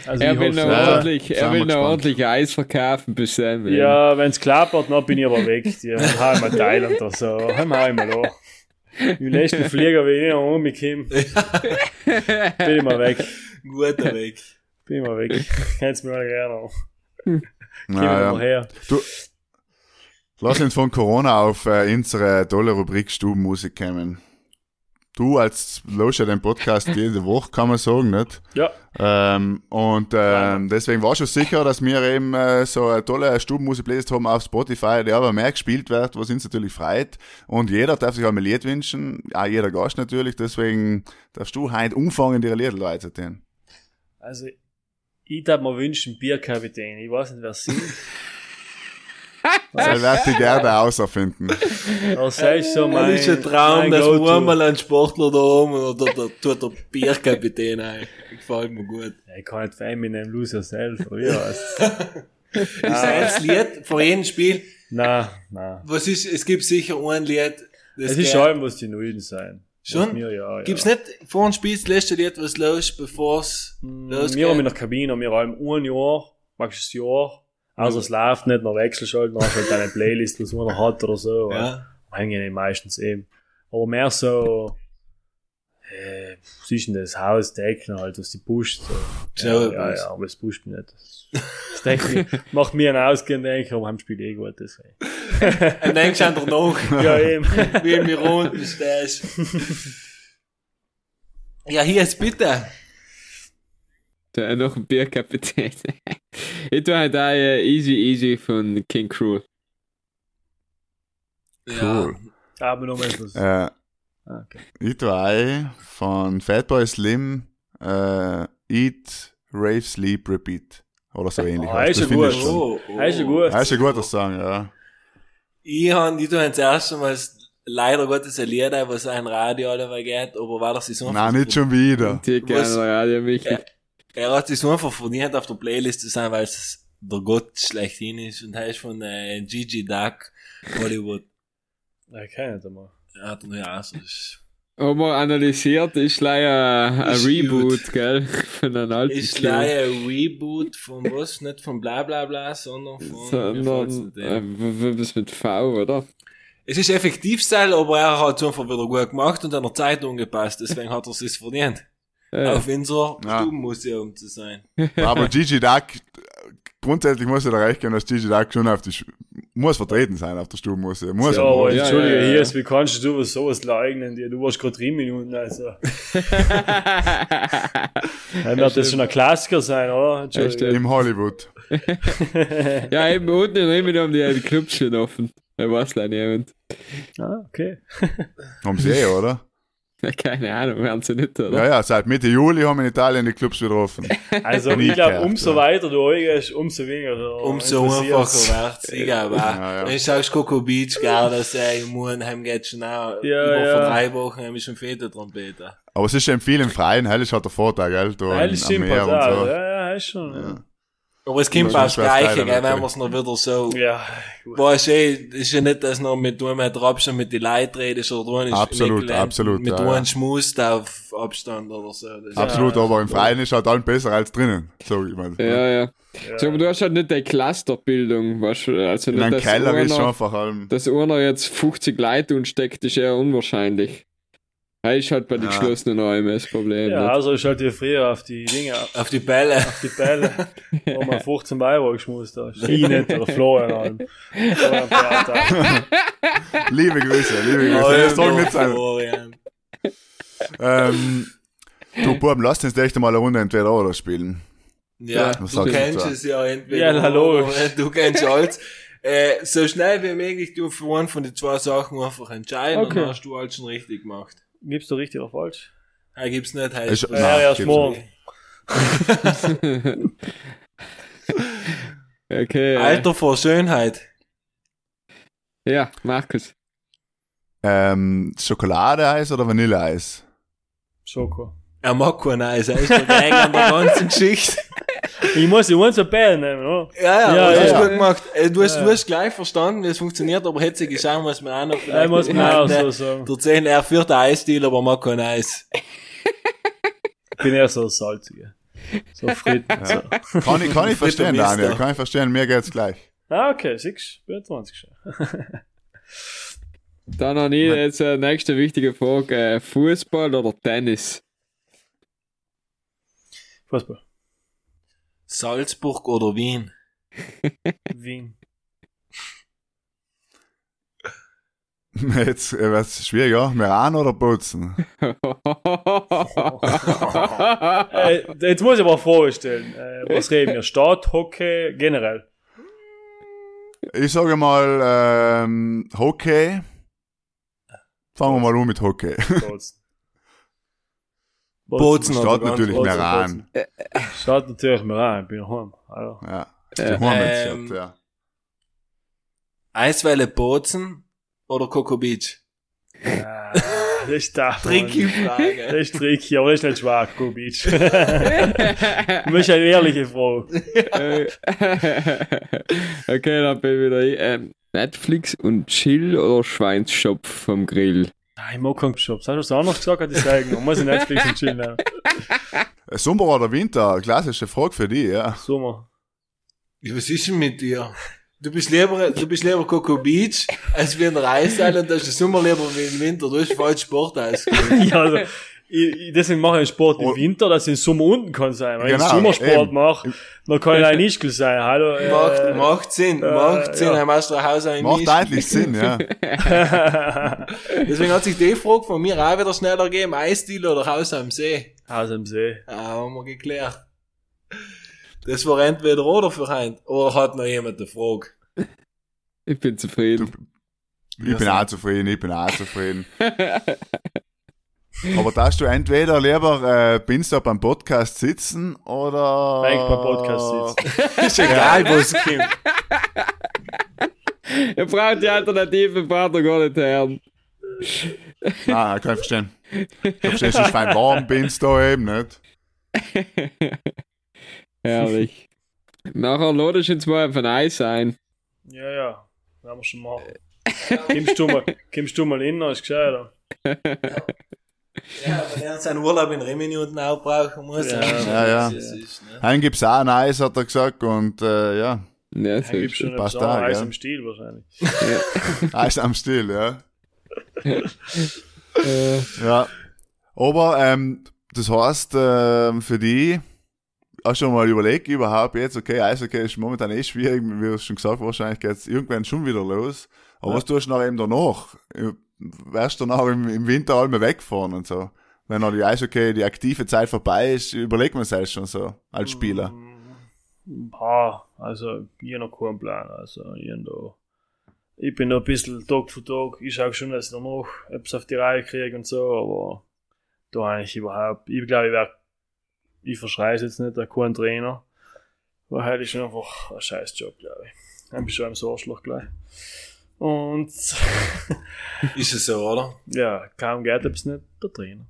Speaker 5: Also
Speaker 1: Er
Speaker 5: ich
Speaker 1: will noch
Speaker 3: ja.
Speaker 1: ordentlich, er will noch ordentlich Eis verkaufen bis dann.
Speaker 5: Ja, wenn es klappert, dann bin ich aber weg. Die haben wir Thailand oder so. Haben wir einmal da. Im nächsten Flieger, wenn ich noch umkomme, bin ich mal weg.
Speaker 2: Guter Weg.
Speaker 5: Bin ich mal weg. Kennst mir alle gerne. Gehen wir
Speaker 3: Ja,
Speaker 5: mal her.
Speaker 3: Du, lass uns von Corona auf äh, unsere tolle Rubrik Stubenmusik kommen. Du als los ja den Podcast jede Woche, kann man sagen, nicht?
Speaker 5: Ja.
Speaker 3: Ähm, und ähm, deswegen war schon sicher, dass wir eben äh, so eine tolle Stubenmusik-Playlist haben auf Spotify, die aber mehr gespielt wird, was uns natürlich freut. Und jeder darf sich auch ein Lied wünschen, auch jeder Gast natürlich. Deswegen darfst du heute umfangen, die Lieder weiterzählen.
Speaker 5: Also, ich darf mir wünschen, Bierkapitän. Ich weiß nicht, wer es
Speaker 3: Das wird die Gerde auserfinden.
Speaker 5: Das ist so mein,
Speaker 2: Das ist ein Traum,
Speaker 5: mein
Speaker 2: dass wir einmal einen Sportler da oben oder da tut der Bierkapitän ein. Gefällt mir gut.
Speaker 5: Ich kann nicht für Eminem Lose Yourself, oder heißt
Speaker 2: Ist das Lied vor jedem Spiel?
Speaker 5: Nein, nein.
Speaker 2: Was ist, es gibt sicher ein Lied, das
Speaker 5: Es ist schon, muss die Nullen sein.
Speaker 2: Schon?
Speaker 5: Was Mir, ja,
Speaker 2: Gibt's
Speaker 5: ja.
Speaker 2: nicht vor dem Spiel das letzte Lied, was los, bevor es losgeht?
Speaker 5: Wir haben in der Kabine, wir haben ein Jahr, magst du ein Jahr, also es läuft nicht, noch wechselst halt, noch halt eine Playlist, was man noch hat oder so.
Speaker 2: Ja.
Speaker 5: Hängen die meistens eben. Aber mehr so, äh, was ist denn das Haus Techno halt, was die pusht. So. Ja, ja, ja, aber es pusht mich nicht. Das, das Techno macht mir einen Ausgehen, denke ich, aber haben Spiel eh gut, deswegen.
Speaker 2: Und denkst du einfach nach,
Speaker 5: Ja, eben.
Speaker 2: wie in mir unten stehst. Ja, hier ist bitte.
Speaker 1: Da noch ein Bierkapitän. Ich tue halt auch äh, Easy Easy von King Cruel.
Speaker 3: Cool.
Speaker 5: Aber noch mal etwas.
Speaker 3: Äh,
Speaker 5: Ah, okay.
Speaker 3: ich tue ein von Fatboy Slim, äh, Eat, Rave, Sleep, Repeat. Oder so ähnlich.
Speaker 5: Oh,
Speaker 3: heißt.
Speaker 5: ist ja gut.
Speaker 2: Oh, oh.
Speaker 5: Das ist ja gut.
Speaker 3: Das ist Song, ja.
Speaker 2: Ich han, ich tu das erste Mal leider Gottes ein Lied, ein, was ein Radio dabei geht, aber war das so
Speaker 3: Nein, nicht schon wieder.
Speaker 1: Die gerne
Speaker 2: Was-
Speaker 1: Radio Michi.
Speaker 2: Ja. Er hat sich so einfach verdient, auf der Playlist zu sein, weil es der Gott schlechthin ist und er ist von äh, Gigi Duck, Hollywood. Er hat nur ja, so ist,
Speaker 1: Haben wir analysiert, ist leider ein Reboot, gell? Von einem alten
Speaker 2: ist leider ein Reboot von was? Nicht von bla bla bla, sondern von,
Speaker 1: Sondern, äh, was mit V, oder?
Speaker 2: Es ist effektiv Style, aber er hat es einfach wieder gut gemacht und an der Zeit angepasst, deswegen hat er es sich verdient,
Speaker 1: Äh,
Speaker 2: auf unser
Speaker 3: Ja.
Speaker 2: Stubenmuseum zu sein.
Speaker 3: Aber Gigi Duck, grundsätzlich muss ich da recht geben, dass Gigi Duck schon auf die Sch- muss vertreten sein auf der Stubenmusse. Muss
Speaker 5: ja,
Speaker 3: er
Speaker 5: aber
Speaker 1: ja,
Speaker 5: entschuldige,
Speaker 1: ja, ja.
Speaker 5: hier ist, wie kannst du was sowas leugnen? dir? Du warst gerade drei Minuten, also. Dann wird das schon ein Klassiker sein, oder?
Speaker 3: Im Hollywood.
Speaker 1: ja, eben unten in Rimini haben die einen Clubs schon offen. Ich weiß leider niemand.
Speaker 5: Ah, okay.
Speaker 3: Haben sie eh, oder?
Speaker 1: Keine Ahnung, werden sie nicht, oder?
Speaker 3: Ja, ja, seit Mitte Juli haben in Italien die Clubs wieder offen.
Speaker 5: Also, ich glaube, umso
Speaker 3: ja.
Speaker 5: weiter du eingehst, umso weniger. du
Speaker 2: Umso einfacher wird's. Ich glaube auch.
Speaker 3: Ja, ja.
Speaker 2: Wenn ich sagst Coco Beach, gell, dass er im Murenheim geht schon auch.
Speaker 5: Ja,
Speaker 2: über
Speaker 5: ja.
Speaker 2: vor drei Wochen haben wir schon Federtrompeter.
Speaker 3: Aber es ist eben viel im Freien, hell ist halt der Vorteil, gell? Da am
Speaker 5: stimmt
Speaker 3: Meer und so.
Speaker 5: Ja, ja, ist schon. Ja,
Speaker 2: Aber es kommt
Speaker 3: Das
Speaker 2: aufs
Speaker 3: ist was
Speaker 2: Gleiche,
Speaker 3: Geiles,
Speaker 2: gell, wenn wir es noch wieder so,
Speaker 5: ja
Speaker 2: du, eh, ist ja nicht, dass noch mit einem Meter Abstand mit den Leuten redest oder du
Speaker 3: Absolut,
Speaker 2: mit,
Speaker 3: absolut,
Speaker 2: mit
Speaker 3: ja,
Speaker 2: einem
Speaker 3: ja.
Speaker 2: schmust auf Abstand oder so. Das
Speaker 3: Absolut, aber im Freien ist halt allen besser als drinnen. So, ich meine.
Speaker 1: Ja, ja.
Speaker 5: Ja.
Speaker 1: So, aber du hast halt nicht die Clusterbildung, weißt du? Also
Speaker 3: In einem Keller ist schon einfach allem.
Speaker 1: dass einer jetzt 50 Leute unsteckt, ist eher unwahrscheinlich. Ist halt bei den
Speaker 3: Ja.
Speaker 1: geschlossenen Räumen das Problem.
Speaker 5: Ja,
Speaker 1: nicht?
Speaker 5: also ich halt wie früher auf die Dinge, auf
Speaker 2: Auf die Bälle.
Speaker 5: die Bälle, wo man 15 Euro geschmust hat. Ich nicht, oder Florian.
Speaker 3: Liebe Grüße, liebe Grüße. Das soll nicht sein.
Speaker 2: Florian.
Speaker 3: Ähm, du, Buben, lass uns echt mal eine Runde entweder oder spielen.
Speaker 2: Ja,
Speaker 3: Was
Speaker 2: du kennst es ja entweder.
Speaker 5: Ja,
Speaker 2: oder Du kennst alles. Äh, so schnell wie möglich du für einen von den zwei Sachen einfach entscheiden
Speaker 5: Okay.
Speaker 2: und dann hast du alles schon richtig gemacht.
Speaker 5: Gibst du richtig oder falsch?
Speaker 2: Ah, gibt's nicht, heißt das.
Speaker 3: Nein,
Speaker 5: ja, erst morgen.
Speaker 1: okay.
Speaker 2: Alter vor Schönheit.
Speaker 1: Ja, Markus.
Speaker 3: Ähm, Schokoladeeis oder Vanilleeis?
Speaker 5: Schoko.
Speaker 2: Er mag kein Eis, er ist der Gang an der ganzen Geschichte.
Speaker 5: Ich muss die ganze Bälle nehmen, oder?
Speaker 2: Ja, ja,
Speaker 5: Ja,
Speaker 2: das hast
Speaker 5: ja.
Speaker 2: gut gemacht. Äh, Du hast,
Speaker 5: Ja.
Speaker 2: du hast gleich verstanden, wie es funktioniert, aber hätte sie gesagt, muss man auch noch
Speaker 5: Ich
Speaker 2: vielleicht
Speaker 5: muss
Speaker 2: noch
Speaker 5: mir auch so sagen.
Speaker 2: Der 10, er führt den Eisdeal, aber mag kein Eis.
Speaker 5: Ich bin eher so salzige. So Fritten. So.
Speaker 3: Kann ich, kann ich verstehen. Daniel. Kann ich verstehen, mir geht's gleich.
Speaker 5: Ah, okay, siehst du? 20 schon.
Speaker 1: Dann habe ich jetzt äh, nächste wichtige Frage. Äh, Fußball oder Tennis?
Speaker 5: Fußball.
Speaker 2: Salzburg oder Wien?
Speaker 5: Wien.
Speaker 3: Jetzt äh, wird's schwieriger. Meran oder Bozen?
Speaker 5: Äh, jetzt muss ich aber eine Frage stellen. Äh, was reden wir? Start, Hockey, generell?
Speaker 3: Ich sage mal, ähm, Hockey. Fangen wir mal an mit Hockey.
Speaker 5: Bozen.
Speaker 2: Bozen ganz
Speaker 3: natürlich
Speaker 5: Bozen,
Speaker 3: Meran.
Speaker 5: Start natürlich mir rein, ich bin daheim. Hallo.
Speaker 3: Ja.
Speaker 1: Ja.
Speaker 3: Die Hornets,
Speaker 2: Ähm,
Speaker 3: ja.
Speaker 2: Eiswelle Bozen oder Coco Beach?
Speaker 5: Ah, das ist da.
Speaker 2: Tricky
Speaker 5: Das
Speaker 2: Frage.
Speaker 5: ist tricky, aber das ist nicht schwach, Go Beach. du bist eine ehrliche Frage.
Speaker 1: Äh, okay, dann bin ich wieder ich. Ähm, Netflix und Chill oder Schweinsschopf vom Grill?
Speaker 5: Ah, ich mag keinen Shop. Das hast du auch noch gesagt, hat ich sagen. Man muss in Netflix und chillen. nehmen.
Speaker 3: Sommer oder Winter? Klassische Frage für die, ja.
Speaker 5: Sommer.
Speaker 2: Ja, Was ist denn mit dir? Du bist lieber, du bist lieber Coco Beach, als wie in der Eishalle und du hast den Sommer lieber wie im Winter. Du hast falsch Sport ausgeübt.
Speaker 5: ja, also, ich, deswegen mache ich Sport im Winter, dass ich im Sommer unten kann sein. Wenn
Speaker 3: Genau,
Speaker 5: ich Sommersport
Speaker 3: eben.
Speaker 5: mache, dann kann ich ein Ischgl sein. Hallo. Äh,
Speaker 2: Macht, macht Sinn,
Speaker 5: äh,
Speaker 2: macht Sinn,
Speaker 5: ja.
Speaker 2: haben aus der Haus ein
Speaker 3: Macht eigentlich Sinn, ja.
Speaker 2: Deswegen hat sich die Frage von mir auch wieder schneller gegeben, Eisdeal oder Haus am See.
Speaker 5: Haus am See.
Speaker 2: Ja, haben wir geklärt. Das war entweder oder für heute. Oder hat noch jemand eine Frage?
Speaker 1: Ich bin zufrieden.
Speaker 3: Ich bin auch zufrieden, ich bin auch zufrieden. Aber darfst du entweder lieber äh, binst du beim Podcast sitzen oder.
Speaker 5: Eigentlich beim Podcast sitzen.
Speaker 2: Ist egal, wo es kommt.
Speaker 1: Ihr braucht die Alternative, braucht ihr gar nicht hören.
Speaker 3: Ah, kann ich verstehen. Ich verstehe, es ist fein warm, binst du eben nicht.
Speaker 1: Herrlich. Nachher ladest du uns mal von Eis ein.
Speaker 5: Ja, ja. Werden wir schon machen. Kommst du mal, kommst du mal hin, ist gescheiter.
Speaker 2: Ja, wenn er seinen Urlaub in Rimini unten auch brauchen muss.
Speaker 5: Ja,
Speaker 3: ja, ja.
Speaker 2: Ist, ne?
Speaker 3: Einen gibt's auch ein Eis, hat er gesagt, und äh, ja,
Speaker 1: Ja,
Speaker 5: Dann
Speaker 1: so ist es.
Speaker 5: nicht
Speaker 3: passt da,
Speaker 5: Eis
Speaker 3: gell?
Speaker 5: im Stil wahrscheinlich.
Speaker 3: Eis am Still, ja.
Speaker 1: Äh,
Speaker 3: Ja. Aber ähm, das heißt, ähm, für die hast du schon mal überlegt überhaupt jetzt, okay, Eishockey ist momentan eh schwierig, wie du schon gesagt wahrscheinlich geht's irgendwann schon wieder los. Aber was tust du nachher eben danach? Wärst du nachher im, im Winter alle wegfahren und so? Wenn noch die Eishockey, die aktive Zeit vorbei ist, überlegt man sich schon so, als Spieler.
Speaker 5: Ja, also, ich hab noch keinen Plan. Also, ich, da, ich bin da ein bisschen Tag für Tag. Ich schaue schon, dass ich noch etwas auf die Reihe kriege und so, aber da eigentlich überhaupt. Ich glaube, ich werde, ich verschreie es jetzt nicht, kein Trainer. Weil heute ist einfach ein scheiß Job, glaube ich. Dann bist du am Arschloch gleich. Und
Speaker 2: Ist es so, oder?
Speaker 5: ja, kaum geht es nicht, der Trainer.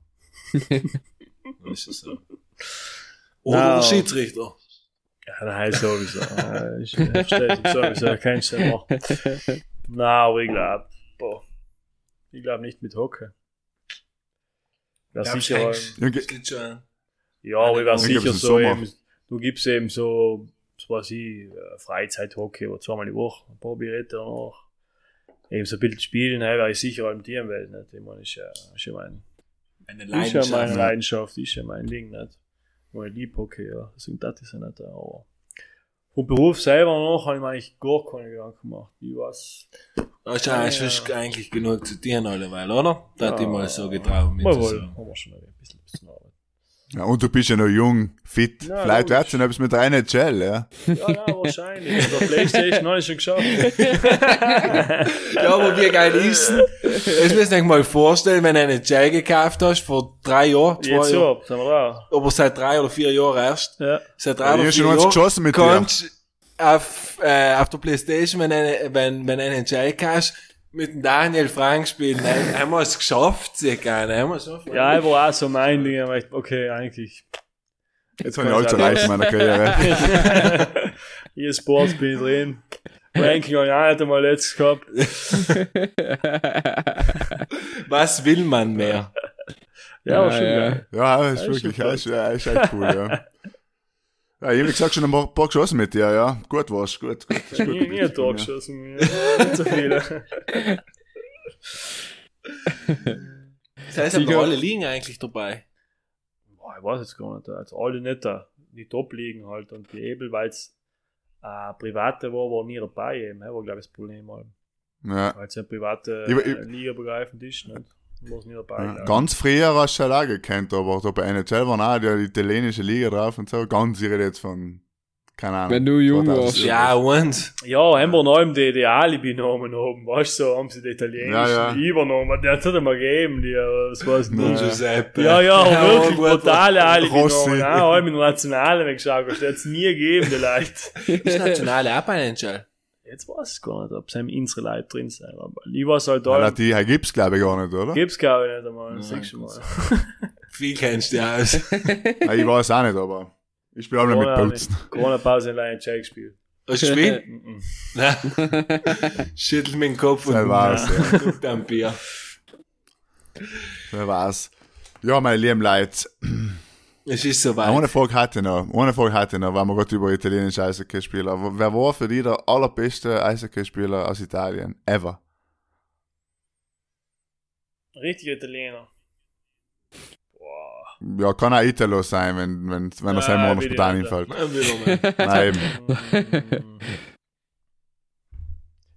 Speaker 2: Ist es so. Oder
Speaker 5: Ja.
Speaker 2: der Schiedsrichter.
Speaker 5: Ja, nein, sowieso. Ich verstehe es sowieso, kannst du machen. Nein, aber ich glaube, ich glaube nicht mit
Speaker 3: Ja, ge-
Speaker 2: das liegt schon an.
Speaker 5: ja, aber ich
Speaker 3: Ich
Speaker 5: sicher
Speaker 3: ist
Speaker 5: so eben, du gibst eben so, was weiß ich, äh, Freizeithockey oder zweimal die Woche, ein paar Bier danach. Eben so ein bisschen spielen, hey, wäre ich sicher im Teamwelt nicht. Ich meine, ist ja, ist ja mein,
Speaker 2: Eine
Speaker 5: ist ja meine
Speaker 2: Leidenschaft.
Speaker 5: Leidenschaft, ist ja mein Ding, nicht? Weil ich liebe Hockey, ja. Deswegen das ist ja nicht, aber vom Beruf selber noch habe ich mir eigentlich gar keine Gedanken gemacht. Ich weiß,
Speaker 2: Da ist ja eigentlich, eigentlich genug zu dir alleweil, oder? Da hat
Speaker 5: Ja.
Speaker 2: ich mal so getraut mit
Speaker 5: mal
Speaker 2: zu
Speaker 5: wohl,
Speaker 2: sagen.
Speaker 5: haben wir schon ein bisschen zu arbeiten.
Speaker 3: Ja, und du bist ja noch jung, fit.
Speaker 5: Ja,
Speaker 3: Vielleicht
Speaker 5: logisch.
Speaker 3: wird's ja noch etwas mit der NHL, ja.
Speaker 5: Ja, ja, wahrscheinlich. Der Playstation habe ich schon geschafft.
Speaker 2: Ja, aber wie geil ist? Das müsst ihr euch mal vorstellen, wenn du eine Jay gekauft hast, vor drei Jahren, zwei
Speaker 5: Jetzt
Speaker 2: Jahren,
Speaker 5: wir da.
Speaker 2: aber seit drei oder vier Jahren erst,
Speaker 5: Ja.
Speaker 2: seit
Speaker 3: Ja,
Speaker 2: drei oder vier
Speaker 3: eins
Speaker 2: Jahren,
Speaker 3: geschossen mit dir.
Speaker 2: kannst auf, äh, auf der Playstation, wenn eine, wenn, wenn eine Jay kaufst, mit dem Daniel Frank spielen, haben wir es geschafft, sehr gerne, haben wir es geschafft.
Speaker 5: ja, war auch so mein Ding. aber ich- Okay, eigentlich.
Speaker 3: Jetzt habe ich allzu leicht in meiner Karriere.
Speaker 5: Hier Sports bin ich drin. Ranking habe ich auch nicht einmal letztes gehabt.
Speaker 2: Was will man mehr?
Speaker 5: Ja, geil.
Speaker 3: Ja, das ist
Speaker 5: Ja, ist
Speaker 3: wirklich, ja, ist, ja, ist echt cool, ja. Ja, ich hab wie gesagt schon ein paar, paar geschossen mit dir, ja. Gut war's, gut, gut. Ist gut
Speaker 5: Nie, nie ein
Speaker 3: geblieben,
Speaker 5: Tor
Speaker 3: ja.
Speaker 5: geschossen. Nicht so viele.
Speaker 2: Das heißt, aber alle liegen eigentlich dabei.
Speaker 5: Boah, ich weiß jetzt gar nicht. Also alle nicht da. Die Top liegen halt. Und die Ebel, weil es äh, private war, war nie dabei eben. Das war, glaube ich, das Problem. Halt.
Speaker 3: Ja.
Speaker 5: Weil es ja private
Speaker 3: Ich- ich-
Speaker 5: äh, Liga begreifend ist. Nicht? Es nie dabei.
Speaker 3: Ja. Ganz früher hast du halt auch gekannt, aber da bei NHL waren auch die italienische Liga drauf und so. Ganz ich rede jetzt von, keine Ahnung.
Speaker 1: Wenn du jung
Speaker 3: 2000.
Speaker 1: warst.
Speaker 2: Ja, und?
Speaker 5: Ja, haben wir noch die, die Alibi-Namen oben, weißt du, so haben sie die italienischen
Speaker 3: Ja, ja.
Speaker 5: übernommen. Der hat es mal gegeben, die, äh, was weiß
Speaker 3: Ja.
Speaker 5: nicht.
Speaker 2: Giuseppe.
Speaker 5: Ja, ja, aber wirklich
Speaker 2: gut,
Speaker 5: brutale. Alibi-Namen. Ja, allem in der Nationalen weggeschaut, das hat es nie gegeben, die Leute.
Speaker 2: Ist nationale auch bei NHL.
Speaker 5: Jetzt weiß ich gar nicht, ob es unsere Leute drin sind, aber ich weiß halt
Speaker 3: Ja,
Speaker 5: da,
Speaker 3: die die gibt's glaube ich gar nicht, oder?
Speaker 5: gibt's glaube ich nicht einmal, das
Speaker 2: Nein,
Speaker 5: siehst du mal.
Speaker 2: Viel kennst du aus.
Speaker 3: Ja, ich weiß auch nicht, aber ich spiele auch nicht mit Putzen.
Speaker 5: Corona-Pause in Lion Jack gespielt.
Speaker 2: Hast du gespielt?
Speaker 5: Mhm.
Speaker 2: Nein. Schüttel mit dem Kopf und
Speaker 3: Wer weiß, ja.
Speaker 2: guckt am Bier.
Speaker 3: Wer weiß. Ja, meine lieben Leute.
Speaker 2: Es ist
Speaker 3: Eine
Speaker 2: soweit.
Speaker 3: Frage hatte ich noch. Eine Frage hatte ich noch, weil wir gerade über italienische Eishockeyspieler. Wer war für dich der allerbeste Eishockeyspieler aus Italien? Ever.
Speaker 5: Richtiger Italiener. Boah.
Speaker 3: Ja, kann auch Italo sein, wenn, wenn, wenn er
Speaker 5: will ich
Speaker 3: spontan einfällt. Nein, eben.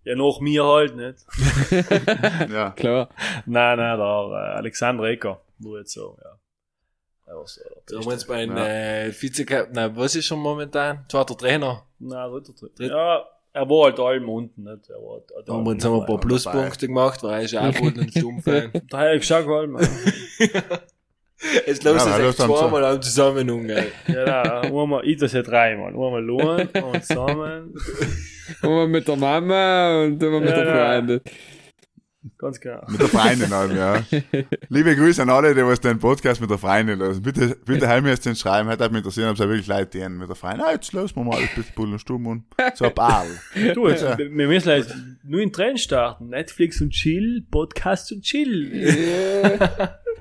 Speaker 5: Ja, noch mir halt nicht.
Speaker 3: Ja.
Speaker 1: Klar.
Speaker 5: Nein, nein, der äh, Alexander Ecker, wo jetzt so, ja.
Speaker 2: Da haben wir jetzt bei den
Speaker 3: Ja.
Speaker 2: äh, Vizecap, nein, was ist schon momentan? Zweiter Trainer.
Speaker 5: Nein, dritter.
Speaker 2: Dritt-
Speaker 5: Ja, er war halt allem unten, nicht? Er war halt,
Speaker 2: Da haben wir wir ein paar
Speaker 5: dabei.
Speaker 2: Pluspunkte gemacht, weil er ist ja auch Boden und Stummfan.
Speaker 5: Da habe ich halt, man.
Speaker 2: Jetzt los
Speaker 3: Ja, das
Speaker 2: echt zweimal am zusammen umgehen.
Speaker 5: Ja, einmal, ich das ja dreimal. Einmal lohn, einmal zusammen.
Speaker 1: Immer mit der Mama und immer mit
Speaker 5: Ja,
Speaker 1: der
Speaker 5: ja.
Speaker 1: Freundin.
Speaker 5: Ganz genau.
Speaker 3: Mit der Freundin halt, ja. Liebe Grüße an alle, die was den Podcast mit der Freundin lösen. Bitte, bitte heim mir jetzt den schreiben. Hätte mich interessieren, ob es wirklich Leute die mit der Freundin. Ah, jetzt lösen wir mal ein bisschen Bull und Stumm und so ein paar.
Speaker 5: Du, jetzt,
Speaker 3: Ja.
Speaker 5: wir müssen jetzt nur in Trend starten. Netflix und Chill, Podcast und Chill.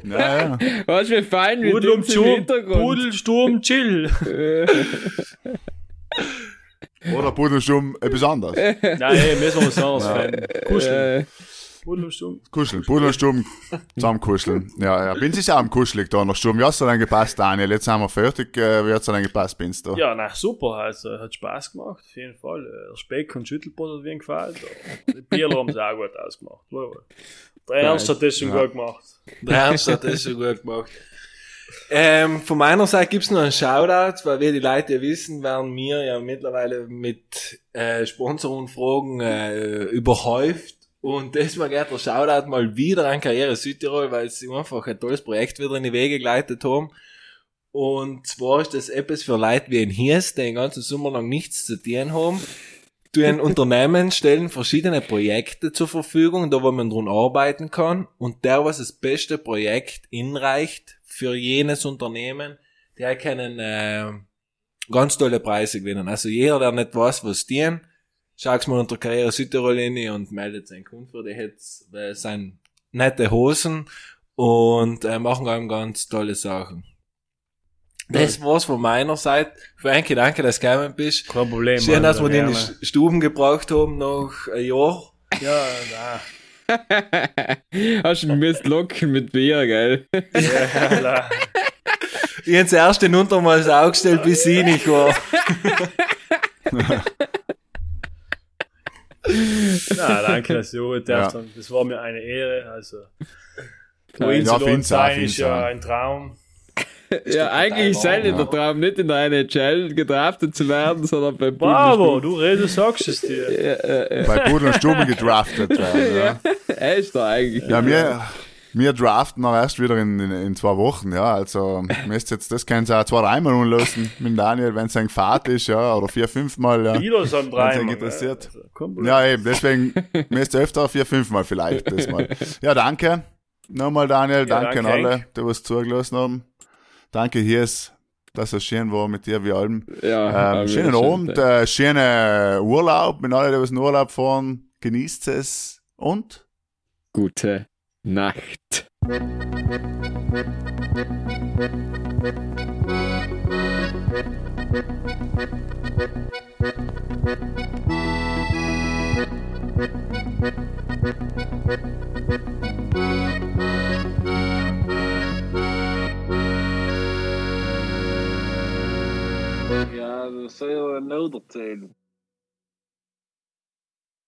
Speaker 3: Ja, ja.
Speaker 1: Du, wie fein wie
Speaker 5: Pudel Sturm,
Speaker 1: Hintergrund.
Speaker 5: Pudel, Sturm, Chill.
Speaker 1: Äh,
Speaker 3: Oder Bull und Stumm etwas anderes.
Speaker 5: Nein, müssen wir was anderes. Kuscheln. Pudel und.
Speaker 3: Kuscheln, Pudel und Stuben zusammen kuscheln. Ja, ja. Ist auch am kuschelig da nach Stuben. Ja, dir dann gepasst, Daniel. Jetzt sind wir fertig. Äh, wie hat's dir dann gepasst, Bin's da?
Speaker 5: Ja, na super, also hat Spaß gemacht, auf jeden Fall. Äh, Der Speck und Schüttelbrot hat mir gefallen. Die Bierler haben es auch gut ausgemacht. Wohl, Der Ernst hat das schon
Speaker 3: Ja.
Speaker 5: gut gemacht.
Speaker 2: Der Ernst hat das schon gut gemacht. Ähm, von meiner Seite gibt's noch einen Shoutout, weil wir die Leute ja wissen, werden wir ja mittlerweile mit äh, Sponsorenfragen äh, überhäuft. Und deswegen geht der Shoutout mal wieder an Karriere Südtirol, weil sie einfach ein tolles Projekt wieder in die Wege geleitet haben. Und zwar ist das etwas für Leute wie ein Hies, die den ganzen Sommer lang nichts zu tun haben. Du ein Unternehmen stellen verschiedene Projekte zur Verfügung, da wo man dran arbeiten kann. Und der, was das beste Projekt inreicht für jenes Unternehmen, der kann äh, ganz tolle Preise gewinnen. Also jeder, der nicht weiß, was tun, schaut's mal unter Karriere Südtirol rein und meldet seinen Kunden für die jetzt äh, sein nette Hosen und äh, machen einem ganz tolle Sachen. Das war's von meiner Seite. Frankie, danke, dass du gekommen bist.
Speaker 5: Kein Problem.
Speaker 2: Schön,
Speaker 5: Mann,
Speaker 2: dass wir den in die Stuben gebraucht haben nach ein Jahr.
Speaker 5: Ja, na.
Speaker 1: Hast du müsst locken mit Bier, gell?
Speaker 5: Ja, na.
Speaker 2: Ich habe zuerst den Untermaß aufgestellt, bis ich nicht war.
Speaker 5: Na, danke, dass du heute
Speaker 3: Ja.
Speaker 5: Das war mir eine Ehre. Also,
Speaker 1: Ja,
Speaker 5: Queens
Speaker 3: ja,
Speaker 5: ja, sein ist ja ein Traum.
Speaker 1: Ja, eigentlich ist es der Traum, nicht in der NHL gedraftet zu werden, sondern bei
Speaker 5: Bravo, du redest, sagst es dir.
Speaker 1: Ja, äh, äh,
Speaker 3: Bei Pudel und gedraftet werden. Ja.
Speaker 1: er ist da eigentlich.
Speaker 3: Ja, wir, wir draften auch erst wieder in, in, in zwei Wochen, ja. Also, müsst jetzt, das können sie auch zwei, dreimal umlassen mit Daniel, wenn es ein Fahrt ist, ja, oder vier, fünfmal, ja.
Speaker 5: Wieder so ein Dreimal.
Speaker 3: Interessiert.
Speaker 5: Also, kein Problem.
Speaker 3: Ja, eben, deswegen müsst ihr öfter vier, fünfmal vielleicht, das mal. Ja, danke. Nochmal, Daniel,
Speaker 5: Ja,
Speaker 3: danke,
Speaker 5: danke,
Speaker 3: an alle, die was zugelassen haben. Danke, Hiers, dass es schön war mit dir, wie allem.
Speaker 1: Ja,
Speaker 3: Ähm, schönen Abend, äh, schönen Urlaub, mit allen, die was in Urlaub fahren. Genießt es und
Speaker 1: Gute Nacht.
Speaker 4: Ja, dat zou je wel nodig zijn.